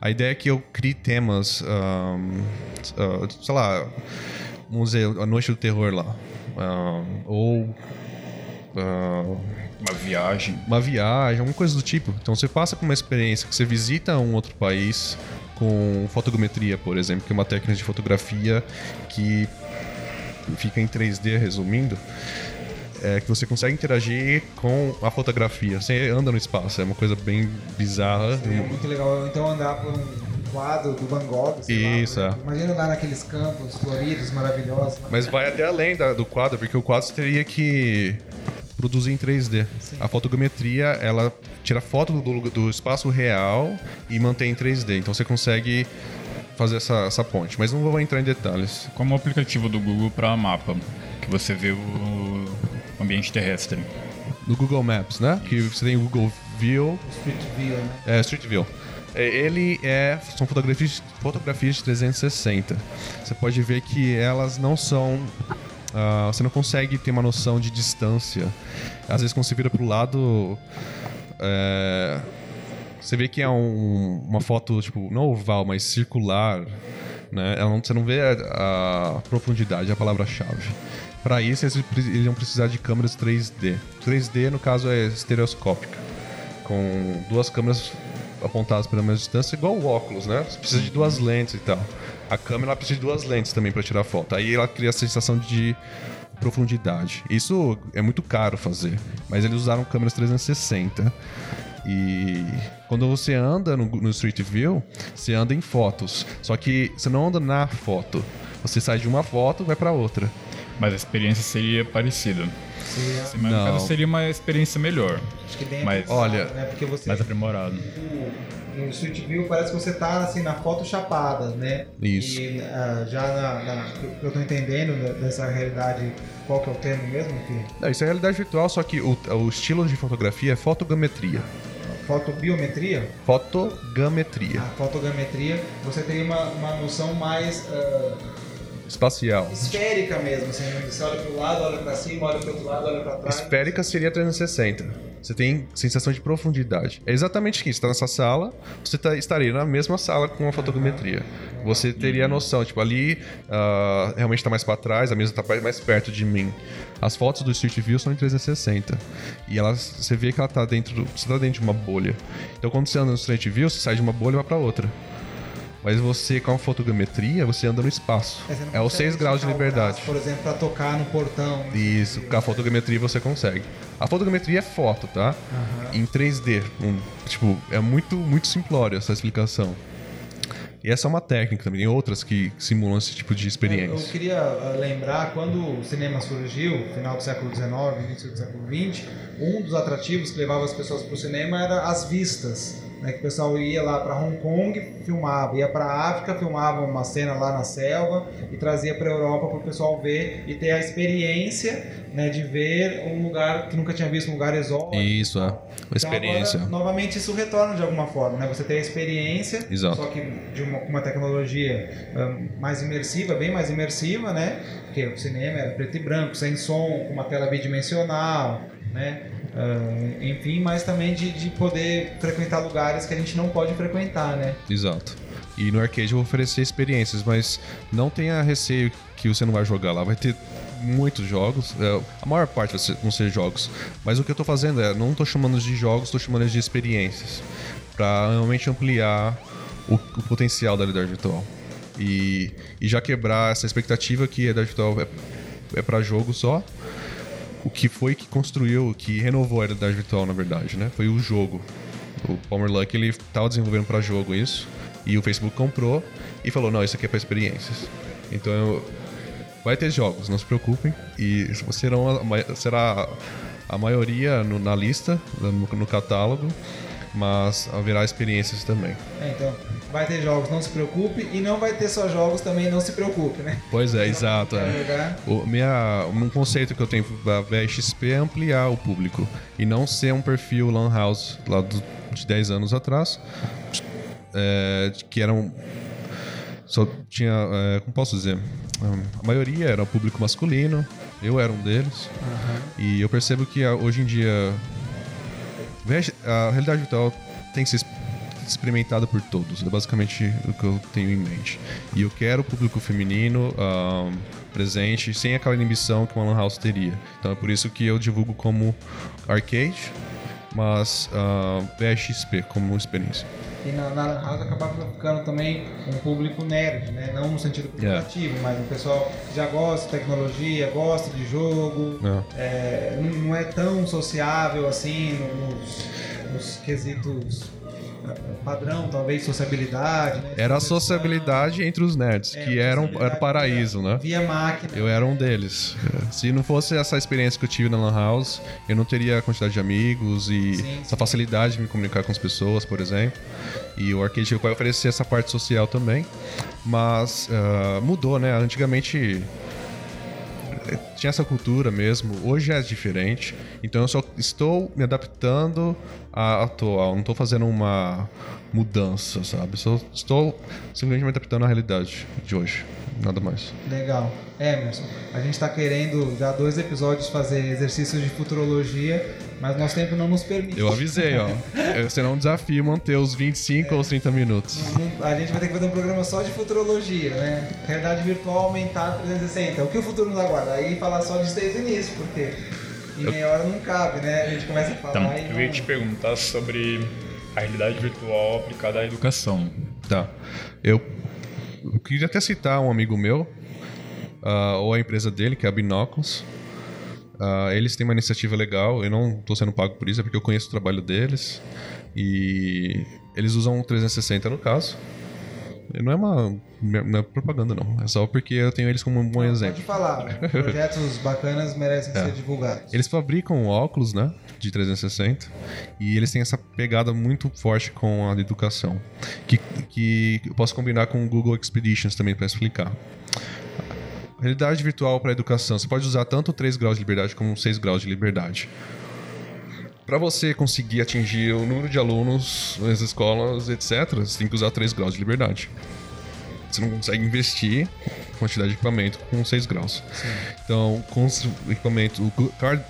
a ideia é que eu crie temas, um, uh, sei lá, vamos dizer, a Noite do Terror lá. Um, ou Uh, uma viagem. Uma viagem, alguma coisa do tipo. Então você passa por uma experiência que você visita um outro país com fotogrametria, por exemplo, que é uma técnica de fotografia que fica em 3D, resumindo. É que você consegue interagir com a fotografia. Você anda no espaço, é uma coisa bem bizarra. é muito legal. Então andar por um quadro do Van Gogh. Isso, lá, é. Imagina andar naqueles campos floridos, maravilhosos. Mas vai até além da, do quadro, porque o quadro teria que produzir em 3D. Sim. A fotogrametria, ela tira foto do, do espaço real e mantém em 3D. Então você consegue fazer essa, essa ponte. Mas não vou entrar em detalhes. Como o aplicativo do Google para mapa, que você vê o ambiente terrestre. No Google Maps, né? Isso. Que você tem o Google View. Street View, né? É, Street View. É, Ele é. São fotografias, fotografias de 360. Você pode ver que elas não são. Ah, você não consegue ter uma noção de distância. Às vezes, quando você vira pro lado. é, você vê que é um- uma foto, tipo, não oval, mas circular. Né? Não- você não vê a, a profundidade, é a palavra-chave. Para isso, eles, eles vão precisar de câmeras 3D. 3D, no caso, é estereoscópica com duas câmeras apontadas pela mesma distância, igual o óculos, né? Você precisa de duas lentes e tal. A câmera ela precisa de duas lentes também para tirar foto. Aí ela cria a sensação de profundidade. Isso é muito caro fazer, mas eles usaram câmeras 360. E quando você anda no, no Street View, você anda em fotos. Só que você não anda na foto. Você sai de uma foto e vai para outra. Mas a experiência seria parecida. Seria, Sim, mas no Não. caso seria uma experiência melhor, acho que bem Mas- olha, né? Porque você mais aprimorado. No, Street View parece que você tá assim na foto chapada, né? Isso. E ah, já na, na- que eu tô entendendo né, dessa realidade, qual que é o termo mesmo? Que Não, isso é realidade virtual, só que o, o estilo de fotografia é fotogrametria. fotobiometria, Fotogrametria. a fotogrametria, você tem uma, uma noção mais ah, Espacial. esférica mesmo, assim, né? você olha para o lado, olha para cima, olha para outro lado, olha para trás. Esférica seria 360. Você tem sensação de profundidade. É exatamente isso. Você está nessa sala, você tá, estaria na mesma sala com a fotogrametria. Você teria a noção, tipo, ali ah, realmente está mais para trás, a mesa está mais perto de mim. As fotos do Street View são em 360. E elas, você vê que ela tá dentro, do- você tá dentro de uma bolha. Então quando você anda no Street View, você sai de uma bolha e vai para outra. Mas você, com a fotogrametria, você anda no espaço. É os consegue 6 graus de liberdade. braço, por exemplo, para tocar no portão. né? Isso, com a fotogrametria você consegue. A fotogrametria é foto, tá? Em 3D. Um, tipo, é muito, muito simplório essa explicação. E essa é uma técnica também. Tem outras que simulam esse tipo de Eu experiência. queria ah, lembrar, quando o cinema surgiu, final do século XIX, início do século XX, um dos atrativos que levava as pessoas para o cinema era as vistas. Né, que o pessoal ia lá para Hong Kong, filmava, ia para a África, filmava uma cena lá na selva e trazia para a Europa para o pessoal ver e ter a experiência né, de ver um lugar que nunca tinha visto, um lugar exótico. Isso, é. Uma Então, experiência. agora, novamente isso retorna de alguma forma, né? Você tem a experiência, Exato. só que de uma, com uma tecnologia ah, mais imersiva, bem mais imersiva, né? Porque o cinema era preto e branco, sem som, com uma tela bidimensional, né? Ah, enfim, mas também de, de poder frequentar lugares que a gente não pode frequentar, né? Exato. E no arcade eu vou oferecer experiências, mas não tenha receio que você não vai jogar lá. Vai ter muitos jogos, é, a maior parte vão ser jogos. Mas o que eu tô fazendo é, não tô chamando de jogos, tô chamando de experiências. Pra realmente ampliar o, o potencial da realidade virtual. E, e já quebrar essa expectativa que a realidade virtual é, é para jogo só. O que foi que construiu, que renovou a realidade virtual, na verdade, né? Foi o jogo. O Palmer Luck, ele tava desenvolvendo para jogo isso, e o Facebook comprou e falou, não, isso aqui é para experiências. Então, eu- vai ter jogos, não se preocupem, e serão a, será a maioria no- na lista, no, no catálogo, mas haverá experiências também. É, então, vai ter jogos, não se preocupe, e não vai ter só jogos também, não se preocupe, né? Pois é, exato. É. jogar? O, minha, um conceito que eu tenho da VXP é ampliar o público e não ser um perfil Lan House lá do, de 10 anos atrás, é, que eram. Só tinha. é, como posso dizer? A maioria era público masculino, eu era um deles, e eu percebo que ah, hoje em dia a realidade virtual tem que ser experimentada por todos. É basicamente o que eu tenho em mente. E eu quero o público feminino presente, sem aquela inibição que uma Lan House teria. Então é por isso que eu divulgo como arcade, mas VXP como experiência. E na, na Lan House acabava ficando também um público nerd, né? Não no sentido pejorativo, mas um pessoal que já gosta de tecnologia, gosta de jogo, é, não, não é tão sociável assim no- nos, nos quesitos padrão, talvez, sociabilidade. Né? Era a sociabilidade entre os nerds, É, que era, um, sociabilidade era o paraíso, né? Via máquina. Eu era um deles. Se não fosse essa experiência que eu tive na Lan House, eu não teria a quantidade de amigos e Sim, essa sim. facilidade de me comunicar com as pessoas, por exemplo. E o Arcade vai oferecer essa parte social também. Mas ah, mudou, né? Antigamente. Tinha essa cultura mesmo. Hoje é diferente. Então eu só estou me adaptando à atual. Não estou fazendo uma mudança, sabe? Só estou simplesmente me adaptando à realidade de hoje. Nada mais. Legal. Emerson, a gente está querendo já dois episódios fazer exercícios de futurologia, mas nosso tempo não nos permite. Eu avisei, ó. Será um desafio manter os 25 ou os 30 minutos. A gente vai ter que fazer um programa só de futurologia, né? Realidade virtual aumentada 360. O que o futuro nos aguarda? Aí falar só disso desde o início, porque em meia hora não cabe, né? A gente começa a falar Então, e eu ia não- te perguntar sobre a realidade virtual aplicada à educação. Tá. Eu, eu queria até citar um amigo meu, ah, ou a empresa dele, que é a Binóculos. Ah, eles têm uma iniciativa legal, eu não estou sendo pago por isso, é porque eu conheço o trabalho deles. E eles usam o 360 no caso. Não é uma não é propaganda, não. É só porque eu tenho eles como um bom exemplo. Pode falar. Projetos *laughs* bacanas merecem É. ser divulgados. Eles fabricam óculos, né? De 360. E eles têm essa pegada muito forte com a educação. Que, que eu posso combinar com o Google Expeditions também para explicar. Realidade virtual para educação. Você pode usar tanto 3 graus de liberdade como 6 graus de liberdade. Para você conseguir atingir o número de alunos nas escolas, etc., você tem que usar 3 graus de liberdade. Você não consegue investir quantidade de equipamento com 6 graus. Então, com os equipamentos, o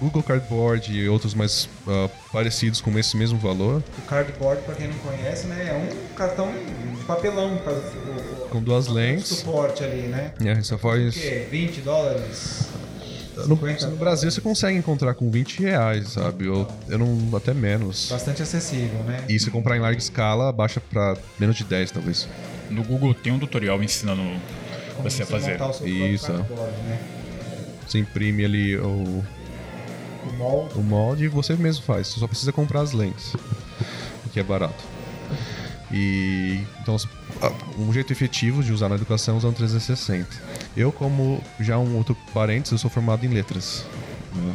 Google Cardboard e outros mais ah, parecidos com esse mesmo valor, O cardboard, para quem não conhece, né, é um cartão de papelão, para o, o, com duas o lentes, suporte ali, né? é, O faz... quê? 20 dólares? No, 50 no Brasil você consegue encontrar com 20 reais, sabe? Ou eu não, até menos. Bastante acessível, né? E se comprar em larga escala, baixa pra menos de 10, talvez. No Google tem um tutorial ensinando Como você a fazer. montar o seu Isso, cardboard, né? Você imprime ali o, O molde. o molde e você mesmo faz. Você só precisa comprar as lentes, que é barato. E então ah, um jeito efetivo de usar na educação é usando 360. Eu, como já um outro parênteses, eu sou formado em letras. Né?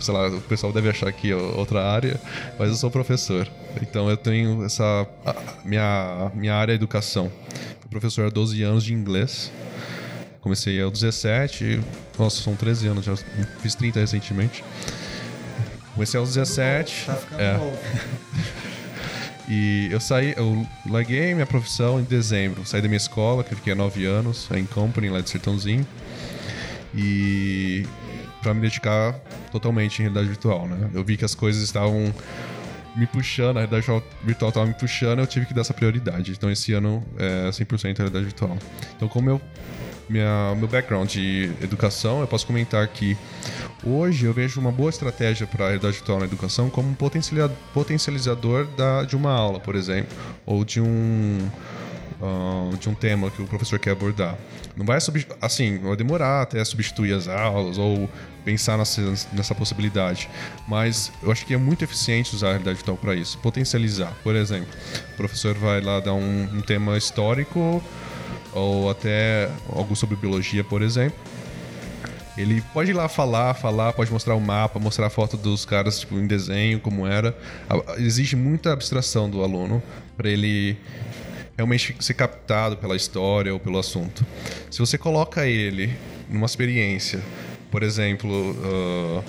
Sei lá, o pessoal deve achar que é outra área, mas eu sou professor. Então eu tenho essa. minha, minha área é educação. Fui professor há 12 anos de inglês. Comecei aos 17, nossa, são 13 anos, já fiz 30 recentemente. Comecei aos 17. Tá ficando é, novo. *laughs* e eu saí, eu larguei minha profissão em dezembro. Saí da minha escola, que eu fiquei há 9 anos, em Company, lá de Sertãozinho. E para me dedicar totalmente em realidade virtual, né? Eu vi que as coisas estavam me puxando, a realidade virtual estava me puxando, eu tive que dar essa prioridade. Então esse ano é 100% realidade virtual. Então como eu minha, meu background de educação, eu posso comentar que hoje eu vejo uma boa estratégia para a realidade virtual na educação como um potencializador da, de uma aula, por exemplo, ou de um ah, de um tema que o professor quer abordar. Não vai assim, vai demorar até substituir as aulas ou pensar nessa, nessa possibilidade, mas eu acho que é muito eficiente usar a realidade virtual para isso, potencializar. Por exemplo, o professor vai lá dar um, um tema histórico ou até algo sobre biologia, por exemplo. Ele pode ir lá falar, falar, pode mostrar o mapa, mostrar a foto dos caras tipo, em desenho, como era. Exige muita abstração do aluno para ele realmente ser captado pela história ou pelo assunto. Se você coloca ele numa experiência, por exemplo, ah,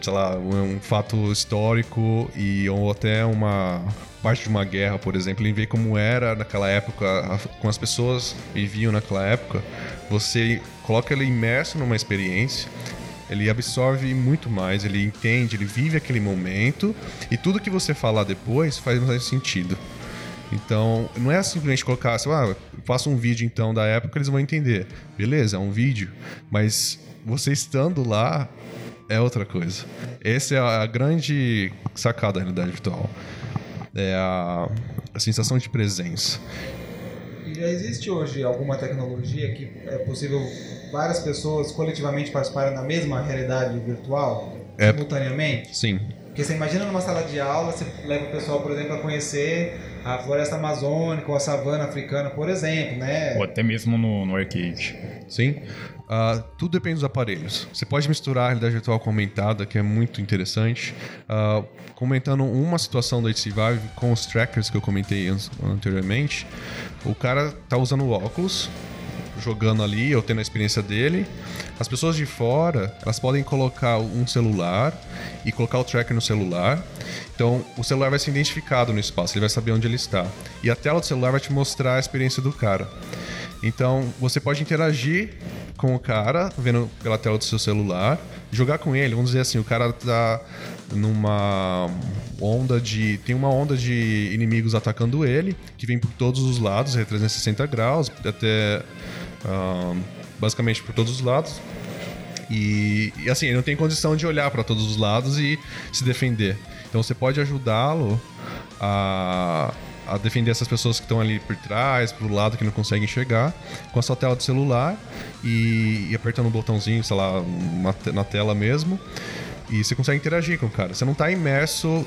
sei lá, um, fato histórico e ou até uma parte de uma guerra, por exemplo, ele vê como era naquela época, como as pessoas viviam naquela época, você coloca ele imerso numa experiência, ele absorve muito mais, ele entende, ele vive aquele momento e tudo que você falar depois faz mais sentido. Então, não é simplesmente colocar, assim, ah, eu faço um vídeo então da época, eles vão entender. Beleza, é um vídeo, mas você estando lá é outra coisa. Essa é a grande sacada da realidade virtual. É a, a sensação de presença. E já existe hoje alguma tecnologia que é possível várias pessoas coletivamente participarem da mesma realidade virtual É. simultaneamente? Sim, Porque você imagina numa sala de aula, você leva o pessoal, por exemplo, a conhecer a floresta amazônica ou a savana africana, por exemplo, né? Ou até mesmo no, no arcade. sim. Ah, tudo depende dos aparelhos. Você pode misturar a realidade virtual com aumentada, que é muito interessante. Ah, comentando uma situação da HTC Vive com os trackers que eu comentei an- anteriormente, o cara tá usando o óculos, jogando ali ou tendo a experiência dele. As pessoas de fora, elas podem colocar um celular e colocar o tracker no celular. Então, o celular vai ser identificado no espaço, ele vai saber onde ele está. E a tela do celular vai te mostrar a experiência do cara. Então, você pode interagir com o cara, vendo pela tela do seu celular, jogar com ele. Vamos dizer assim, o cara tá numa onda de. Tem uma onda de inimigos atacando ele, que vem por todos os lados, é 360 graus, até. Uh, basicamente por todos os lados. E, e, assim, ele não tem condição de olhar para todos os lados e se defender. Então você pode ajudá-lo a a defender essas pessoas que estão ali por trás, pro lado que não conseguem enxergar, com a sua tela do celular e, e apertando um botãozinho, sei lá, uma, na tela mesmo. E você consegue interagir com o cara. Você não está imerso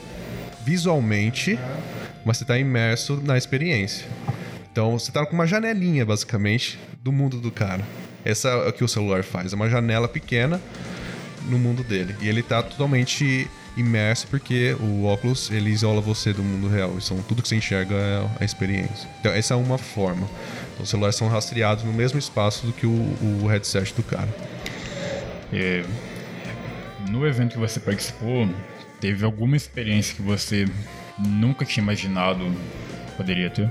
visualmente, mas você está imerso na experiência. Então você está com uma janelinha, basicamente, do mundo do cara. Essa é o que o celular faz. É uma janela pequena no mundo dele. E ele está totalmente imerso porque o óculos ele isola você do mundo real. Então, tudo que você enxerga é a experiência. Então, essa é uma forma. Então, os celulares são rastreados no mesmo espaço do que o, o headset do cara. É, no evento que você participou, teve alguma experiência que você nunca tinha imaginado poderia ter?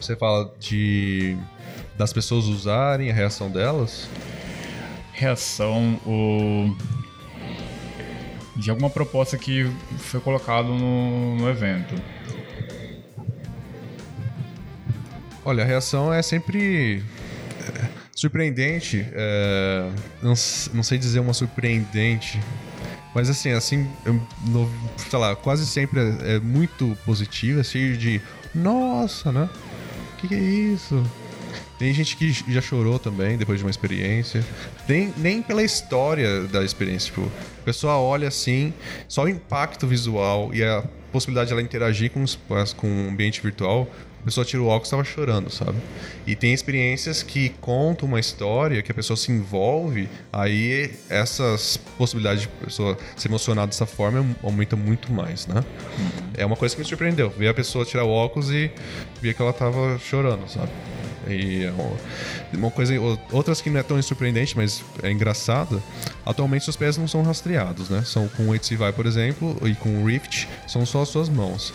Você fala de das pessoas usarem a reação delas? Reação ou de alguma proposta que foi colocado no, no evento. Olha, a reação é sempre é, surpreendente. É, não, não sei dizer uma surpreendente. Mas assim, assim, no, sei lá, quase sempre é, é muito positiva, cheio de nossa, né? Que, que é isso? Tem gente que já chorou também depois de uma experiência. Nem, nem pela história da experiência. Tipo, a pessoa olha assim, só o impacto visual e a possibilidade de ela interagir com, com o ambiente virtual pessoa tira o óculos e estava chorando, sabe? E tem experiências que contam uma história, que a pessoa se envolve, aí essas possibilidades de pessoa se emocionar dessa forma aumenta muito mais, né? É uma coisa que me surpreendeu, ver a pessoa tirar o óculos e ver que ela estava chorando, sabe? E é uma coisa, outras que não é tão surpreendente, mas é engraçada. Atualmente os pés não são rastreados, né? São com o HTC por exemplo, e com o Rift, são só as suas mãos.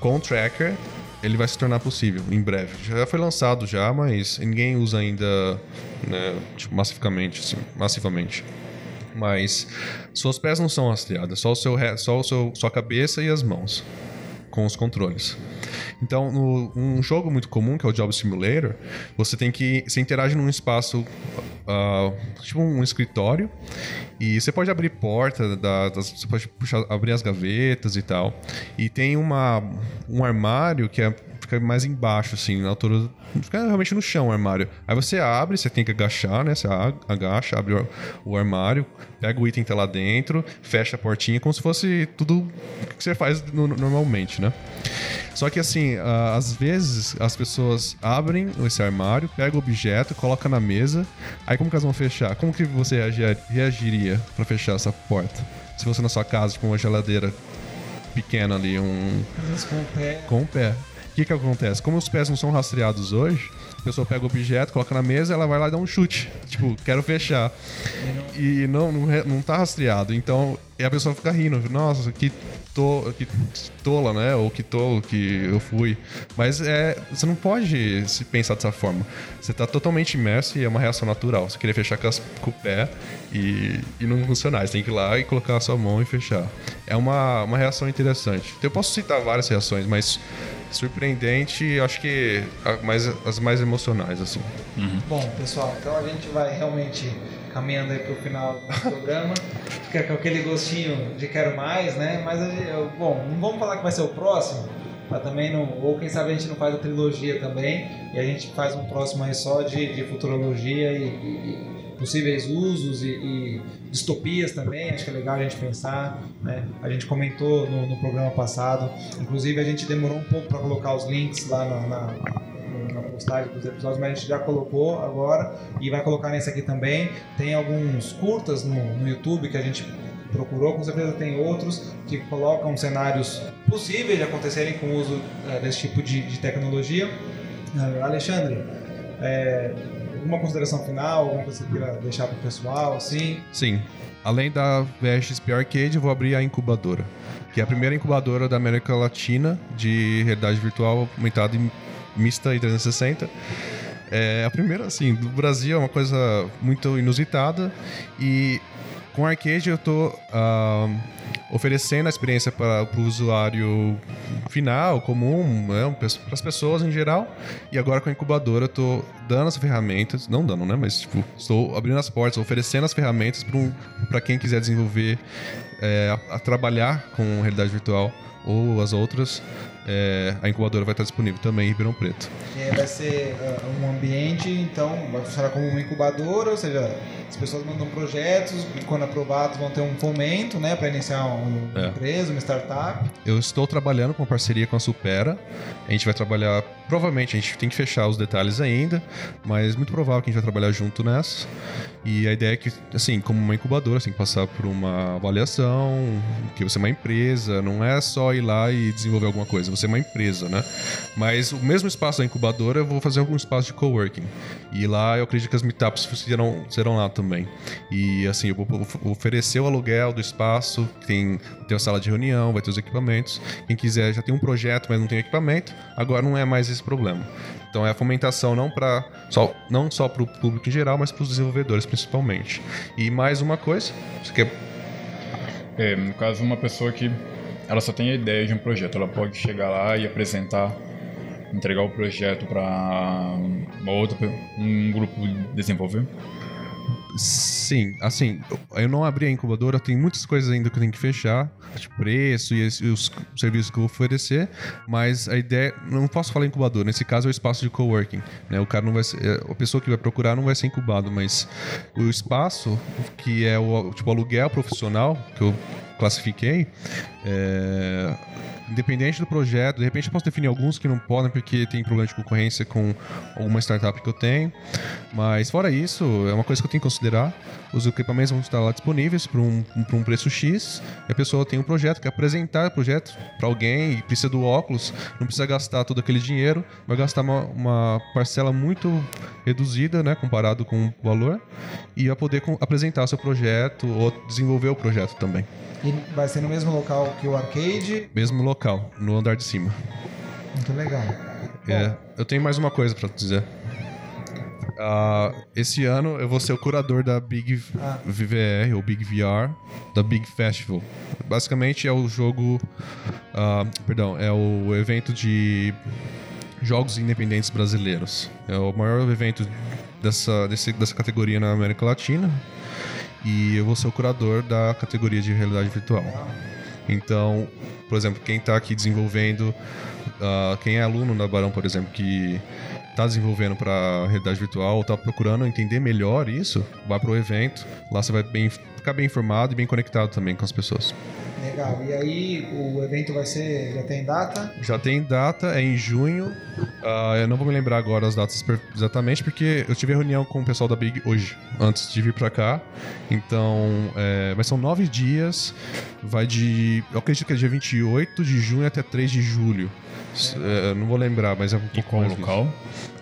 Com o tracker, ele vai se tornar possível em breve. Já foi lançado já, mas ninguém usa ainda né, tipo, massificamente, assim, massivamente. Mas suas pés não são rastreadas, só o seu, só o seu, sua cabeça e as mãos com os controles. Então, no, um jogo muito comum, que é o Job Simulator, você tem que. Você interage num espaço, uh, tipo um escritório, e você pode abrir porta, da, você pode puxar, abrir as gavetas e tal. E tem uma, um armário que é fica mais embaixo, assim, na altura. Fica realmente no chão o armário. Aí você abre, você tem que agachar, né? Você agacha, abre o, o armário, pega o item que tá lá dentro, fecha a portinha, como se fosse tudo que você faz no, normalmente, né? Só que assim, às vezes as pessoas abrem esse armário, pegam o objeto, coloca na mesa. Aí como que elas vão fechar? Como que você reagir, reagiria para fechar essa porta? Se você na sua casa, tipo uma geladeira pequena ali, um. Com o pé. Com o pé. O que, que acontece? Como os pés não são rastreados hoje, a pessoa pega o objeto, coloca na mesa, ela vai lá e dá um chute. Tipo, quero fechar. E não, não, não tá rastreado. Então, e a pessoa fica rindo. Nossa, que, to, que tola, né? Ou que tolo que eu fui. Mas é, você não pode se pensar dessa forma. Você tá totalmente imerso e é uma reação natural. Você querer fechar com, as, com o pé e, e não funcionar. Você tem que ir lá e colocar a sua mão e fechar. É uma, uma reação interessante. Então, eu posso citar várias reações, mas surpreendente, acho que mais, as mais emocionais, assim. Uhum. Bom, pessoal, então a gente vai realmente caminhando aí pro final do programa. *laughs* Fica com aquele gostinho de quero mais, né? Mas, bom, não vamos falar que vai ser o próximo, também não... Ou quem sabe a gente não faz a trilogia também, e a gente faz um próximo aí só de, de futurologia e, e possíveis usos e, e, distopias também, acho que é legal a gente pensar. Né? A gente comentou no, no programa passado, inclusive a gente demorou um pouco para colocar os links lá na, na, na, postagem dos episódios, mas a gente já colocou agora e vai colocar nesse aqui também. Tem alguns curtas no, no YouTube que a gente procurou, com certeza tem outros que colocam cenários possíveis de acontecerem com o uso é, desse tipo de, de tecnologia. Uh, Alexandre, é, alguma consideração final, alguma coisa que você queira deixar para o pessoal, assim? Sim. Além da VXP Arcade, vou abrir a incubadora, que é a primeira incubadora da América Latina de realidade virtual aumentada e mista e 360. É a primeira, assim, do Brasil, é uma coisa muito inusitada e com arcade eu tô uh, oferecendo a experiência para o usuário final, comum, né, para as pessoas em geral. E agora com a incubadora eu tô dando as ferramentas, não dando, né, mas tipo, estou abrindo as portas, oferecendo as ferramentas para quem quiser desenvolver, é, a, a trabalhar com realidade virtual ou as outras é, a incubadora vai estar disponível também em Ribeirão Preto. E vai ser uh, um ambiente, então, vai funcionar como uma incubadora, ou seja, as pessoas mandam projetos e quando aprovados vão ter um fomento, né, para iniciar uma é. empresa, uma startup. Eu estou trabalhando com parceria com a Supera. A gente vai trabalhar, provavelmente a gente tem que fechar os detalhes ainda, mas muito provável que a gente vai trabalhar junto nessa. E a ideia é que, assim, como uma incubadora, você tem que passar por uma avaliação, que você é uma empresa, não é só ir lá e desenvolver alguma coisa, você é uma empresa, né? Mas o mesmo espaço da incubadora, eu vou fazer algum espaço de coworking. E lá eu acredito que as meetups serão, serão lá também. E assim, eu vou oferecer o aluguel do espaço, tem, tem a sala de reunião, vai ter os equipamentos. Quem quiser já tem um projeto, mas não tem equipamento, agora não é mais esse problema. Então é a fomentação não para só não só para o público em geral, mas para os desenvolvedores principalmente. E mais uma coisa, você quer é, no caso uma pessoa que ela só tem a ideia de um projeto, ela pode chegar lá e apresentar entregar o projeto para uma outra um grupo desenvolver? Sim, assim, eu não abri a incubadora, tem muitas coisas ainda que eu tenho que fechar, de preço e, os serviços que eu vou oferecer, mas a ideia, não posso falar incubadora, nesse caso é o espaço de coworking, né? O cara não vai ser, é, a pessoa que vai procurar não vai ser incubado, mas o espaço que é o tipo aluguel profissional que eu classifiquei, é, independente do projeto, de repente eu posso definir alguns que não podem porque tem problema de concorrência com alguma startup que eu tenho, mas fora isso, é uma coisa que eu tenho que considerar. Os equipamentos vão estar lá disponíveis por um, por um preço X, e a pessoa tem um projeto, quer apresentar o projeto para alguém e precisa do óculos, não precisa gastar todo aquele dinheiro, vai gastar uma, uma parcela muito reduzida, né, comparado com o valor, e vai poder apresentar seu projeto ou desenvolver o projeto também. Vai ser no mesmo local que o arcade? Mesmo local, no andar de cima. Muito legal. É, eu tenho mais uma coisa para dizer. Uh, esse ano eu vou ser o curador da Big ah. VVR, ou Big VR, da Big Festival. Basicamente é o jogo. Uh, perdão, é o evento de jogos independentes brasileiros. É o maior evento dessa, desse, dessa categoria na América Latina e eu vou ser o curador da categoria de realidade virtual. Então, por exemplo, quem está aqui desenvolvendo, uh, quem é aluno da Barão, por exemplo, que está desenvolvendo para realidade virtual ou está procurando entender melhor isso, vai para o evento. Lá você vai bem, ficar bem informado e bem conectado também com as pessoas. Legal. E aí o evento vai ser. Já tem data? Já tem data, é em junho. Uh, eu não vou me lembrar agora as datas exatamente, porque eu tive reunião com o pessoal da Big hoje, antes de vir para cá. Então, é, mas são nove dias. Vai de. Eu acredito que é dia 28 de junho até 3 de julho. É, não vou lembrar, mas é um pouco qual local?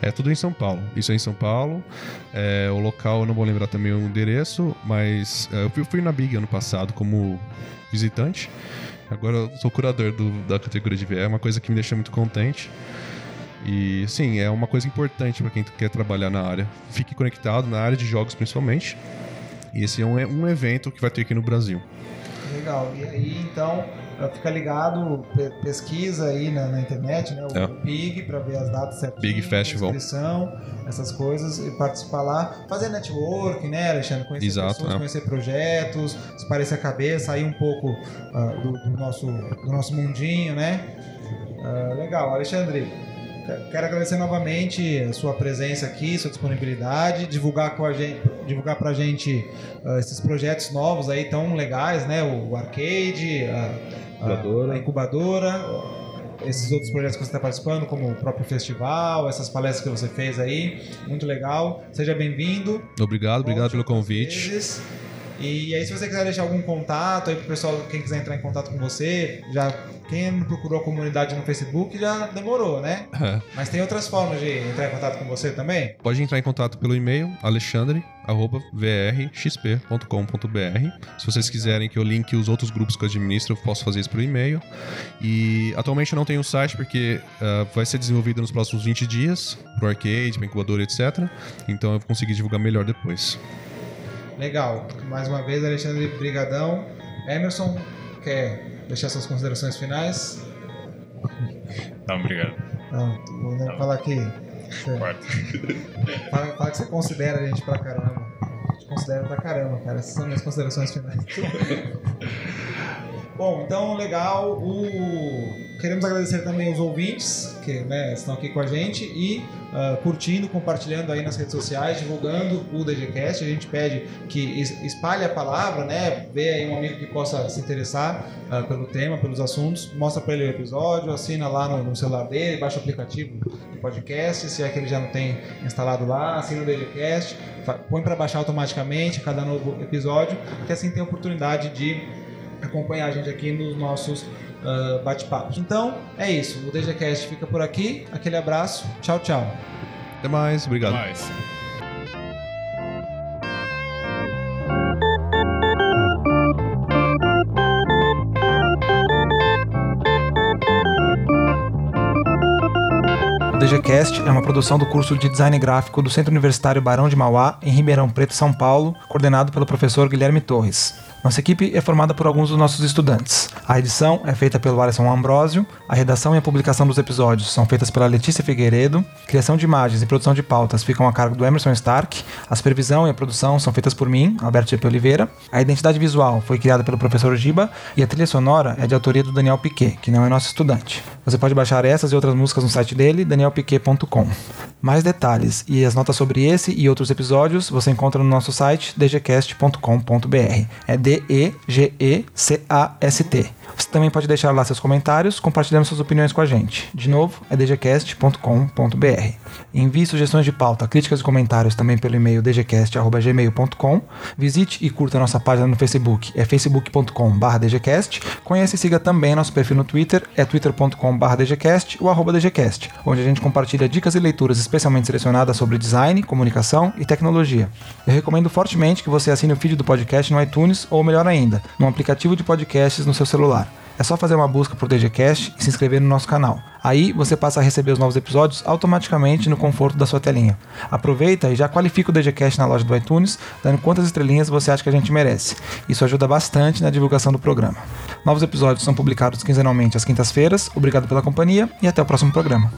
É tudo em São Paulo. Isso é em São Paulo. É, o local eu não vou lembrar também o endereço, mas é, eu fui, fui na Big ano passado como visitante. Agora eu sou curador do, da categoria de VR, é uma coisa que me deixa muito contente. E sim, é uma coisa importante para quem quer trabalhar na área. Fique conectado na área de jogos principalmente. E esse é um, um evento que vai ter aqui no Brasil. Legal. E aí então fica ligado, pesquisa aí na, na internet, né? O é. Big, para ver as datas certinho. Big Festival. Inscrição, essas coisas, e participar lá. Fazer network, né, Alexandre? Conhecer Exato, pessoas, é. conhecer projetos, parecer a cabeça, sair um pouco uh, do, do, nosso, do nosso mundinho, né? Uh, legal, Alexandre. Quero agradecer novamente a sua presença aqui, sua disponibilidade, divulgar com a gente, divulgar pra gente uh, esses projetos novos aí tão legais, né? O, arcade, a, incubadora. a, a incubadora, esses outros projetos que você está participando, como o próprio festival, essas palestras que você fez aí, muito legal. Seja bem-vindo. Obrigado, obrigado pelo convite. Vezes. E aí, se você quiser deixar algum contato aí pro pessoal, quem quiser entrar em contato com você, já quem não procurou a comunidade no Facebook já demorou, né? É. Mas tem outras formas de entrar em contato com você também? Pode entrar em contato pelo e-mail alexandre@vrxp.com.br. Se vocês quiserem que eu linke os outros grupos que eu administro, eu posso fazer isso pelo e-mail. E atualmente eu não tenho site porque ah, vai ser desenvolvido nos próximos 20 dias pro arcade, pra incubadora, etc. Então eu vou conseguir divulgar melhor depois. Legal. Mais uma vez, Alexandre, brigadão. Emerson, quer deixar suas considerações finais? Não, obrigado. Não, vou nem falar aqui. Você- Quarto. *laughs* Fala, fala que você considera a gente pra caramba. A gente considera pra caramba, cara. Essas são minhas considerações finais. *laughs* Bom, então legal. O... Queremos agradecer também os ouvintes que né, estão aqui com a gente e ah, curtindo, compartilhando aí nas redes sociais, divulgando o DGCast. A gente pede que es- espalhe a palavra, né? Vê aí um amigo que possa se interessar ah, pelo tema, pelos assuntos, mostra para ele o episódio, assina lá no, no celular dele, baixa o aplicativo do podcast, se é que ele já não tem instalado lá, assina o DGCast, põe para baixar automaticamente cada novo episódio, que assim tem a oportunidade de acompanhar a gente aqui nos nossos ah, bate-papos. Então, é isso. O DGCast fica por aqui. Aquele abraço. Tchau, tchau. Até mais, obrigado. Mais. O DGCast é uma produção do curso de Design Gráfico do Centro Universitário Barão de Mauá, em Ribeirão Preto, São Paulo, coordenado pelo professor Guilherme Torres. Nossa equipe é formada por alguns dos nossos estudantes. A edição é feita pelo Alisson Ambrósio, a redação e a publicação dos episódios são feitas pela Letícia Figueiredo, criação de imagens e produção de pautas ficam a cargo do Emerson Stark, a supervisão e a produção são feitas por mim, Alberto. P. Oliveira, a identidade visual foi criada pelo professor Giba e a trilha sonora é de autoria do Daniel Piquet, que não é nosso estudante. Você pode baixar essas e outras músicas no site dele, danielpiquet.com. Mais detalhes e as notas sobre esse e outros episódios você encontra no nosso site dgcast.com.br. É D-E-G-E-C-A-S-T. Você também pode deixar lá seus comentários, compartilhando suas opiniões com a gente. De novo, é dgcast.com.br. Envie sugestões de pauta, críticas e comentários também pelo e-mail dgcast.gmail.com. Visite e curta nossa página no Facebook, é facebook.com.br dgcast. Conheça e siga também nosso perfil no Twitter, é twitter.com.br dgcast ou arroba dgcast, onde a gente compartilha dicas e leituras especialmente selecionadas sobre design, comunicação e tecnologia. Eu recomendo fortemente que você assine o feed do podcast no iTunes ou, melhor ainda, num aplicativo de podcasts no seu celular. É só fazer uma busca por DGCast e se inscrever no nosso canal. Aí você passa a receber os novos episódios automaticamente no conforto da sua telinha. Aproveita e já qualifica o DGCast na loja do iTunes, dando quantas estrelinhas você acha que a gente merece. Isso ajuda bastante na divulgação do programa. Novos episódios são publicados quinzenalmente às quintas-feiras. Obrigado pela companhia e até o próximo programa.